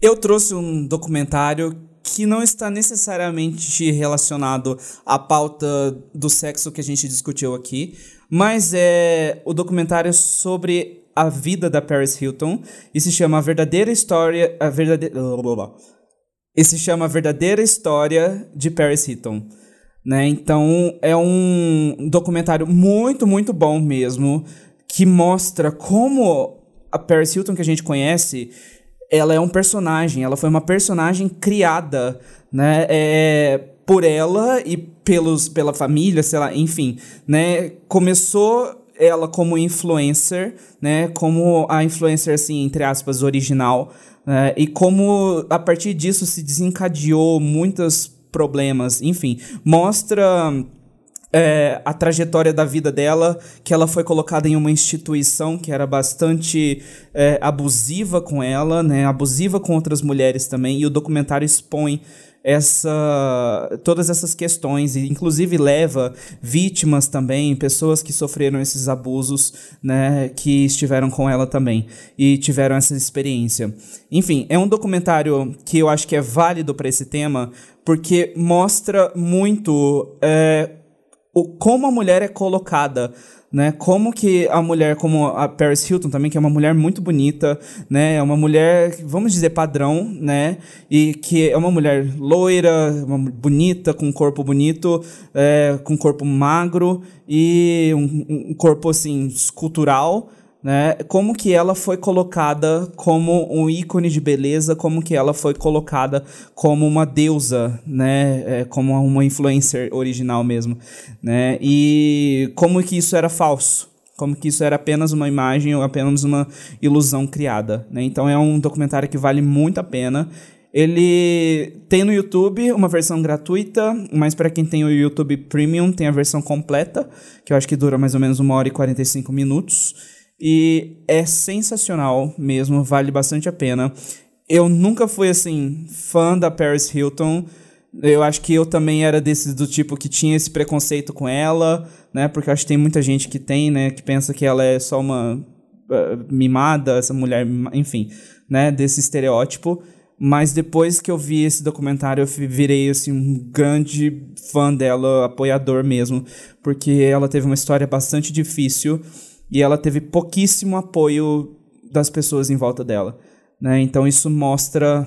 Eu trouxe um documentário que não está necessariamente relacionado à pauta do sexo que a gente discutiu aqui, mas é o documentário sobre a vida da Paris Hilton e se chama A Verdadeira História. A verdadeira. E se chama A Verdadeira História de Paris Hilton. Né? Então é um documentário muito, muito bom mesmo, que mostra como a Paris Hilton que a gente conhece, ela é um personagem, ela foi uma personagem criada, né? É, por ela e pelos, pela família, sei lá, enfim, né? Começou ela como influencer, né? Como a influencer, assim, entre aspas, original, né? E como a partir disso se desencadeou muitos problemas, enfim, mostra é, a trajetória da vida dela, que ela foi colocada em uma instituição que era bastante é, abusiva com ela, né, abusiva com outras mulheres também, e o documentário expõe essa todas essas questões e inclusive leva vítimas também, pessoas que sofreram esses abusos, né, que estiveram com ela também e tiveram essa experiência. Enfim, é um documentário que eu acho que é válido para esse tema porque mostra muito é, o, como a mulher é colocada né? Como que a mulher, como a Paris Hilton também, que é uma mulher muito bonita, né? É uma mulher, vamos dizer, padrão, né? E que é uma mulher loira, uma bonita, com um corpo bonito, é, com um corpo magro e um, um corpo, assim, escultural. Né? Como que ela foi colocada como um ícone de beleza, como que ela foi colocada como uma deusa, né? É, como uma influencer original mesmo, né? E como que isso era falso, como que isso era apenas uma imagem ou apenas uma ilusão criada, né? Então é um documentário que vale muito a pena. Ele tem no YouTube uma versão gratuita, mas para quem tem o YouTube Premium tem a versão completa, que eu acho que dura mais ou menos uma hora e 45 minutos. E é sensacional mesmo, vale bastante a pena. Eu nunca fui, assim, fã da Paris Hilton. Eu acho que eu também era desses do tipo que tinha esse preconceito com ela, né? Porque eu acho que tem muita gente que tem, né? Que pensa que ela é só uma uh, mimada, essa mulher, enfim, né? Desse estereótipo. Mas depois que eu vi esse documentário, eu virei assim, um grande fã dela, apoiador mesmo, porque ela teve uma história bastante difícil e ela teve pouquíssimo apoio das pessoas em volta dela. Né? Então isso mostra,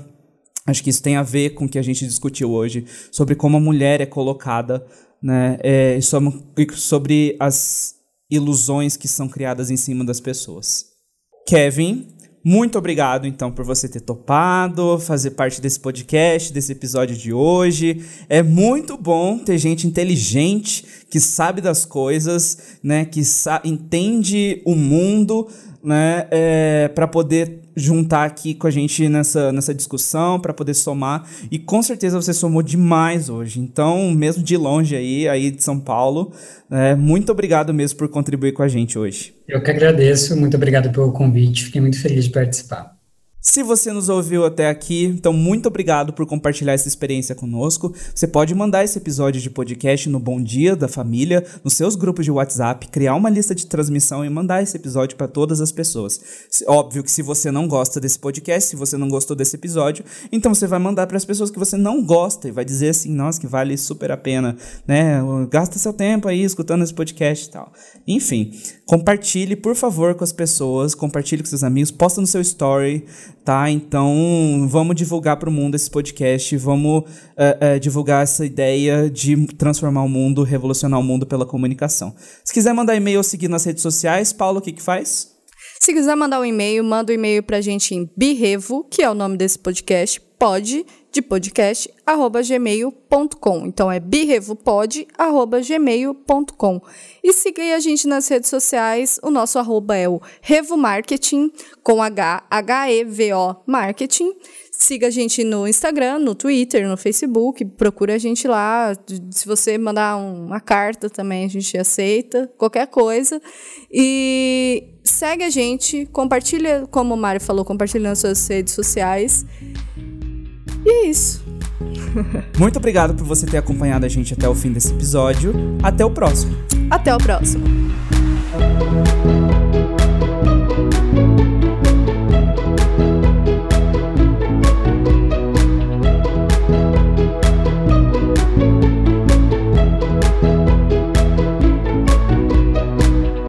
acho que isso tem a ver com o que a gente discutiu hoje, sobre como a mulher é colocada, né? É, sobre as ilusões que são criadas em cima das pessoas. Kevin, muito obrigado, então, por você ter topado, fazer parte desse podcast, desse episódio de hoje. É muito bom ter gente inteligente que sabe das coisas, né? Que entende o mundo, né? É, para poder juntar aqui com a gente nessa, nessa discussão, para poder somar. E com certeza você somou demais hoje. Então, mesmo de longe aí, aí de São Paulo, é, muito obrigado mesmo por contribuir com a gente hoje. Eu que agradeço, muito obrigado pelo convite, fiquei muito feliz de participar. Se você nos ouviu até aqui, então muito obrigado por compartilhar essa experiência conosco. Você pode mandar esse episódio de podcast no Bom Dia da Família, nos seus grupos de WhatsApp, criar uma lista de transmissão e mandar esse episódio para todas as pessoas. Óbvio que se você não gosta desse podcast, se você não gostou desse episódio, então você vai mandar para as pessoas que você não gosta e vai dizer assim, nossa, que vale super a pena, né? Gasta seu tempo aí escutando esse podcast e tal. Enfim, compartilhe, por favor, com as pessoas, compartilhe com seus amigos, posta no seu story, tá? Então, vamos divulgar para o mundo esse podcast, vamos uh, uh, divulgar essa ideia de transformar o mundo, revolucionar o mundo pela comunicação. Se quiser mandar e-mail ou seguir nas redes sociais, Paulo, o que que faz? Se quiser mandar um e-mail, manda um e-mail para a gente em birrevo, que é o nome desse podcast, pode, de podcast, arroba gmail.com. Então é birrevopod, arroba gmail.com. E siga aí a gente nas redes sociais. O nosso arroba é o Revo Marketing, com H, H-E-V-O Marketing. Siga a gente no Instagram, no Twitter, no Facebook. Procura a gente lá. Se você mandar uma carta também, a gente aceita. Qualquer coisa. E segue a gente. Compartilha, como o Mário falou, compartilha nas suas redes sociais. E é isso. Muito obrigado por você ter acompanhado a gente até o fim desse episódio. Até o próximo. Até o próximo.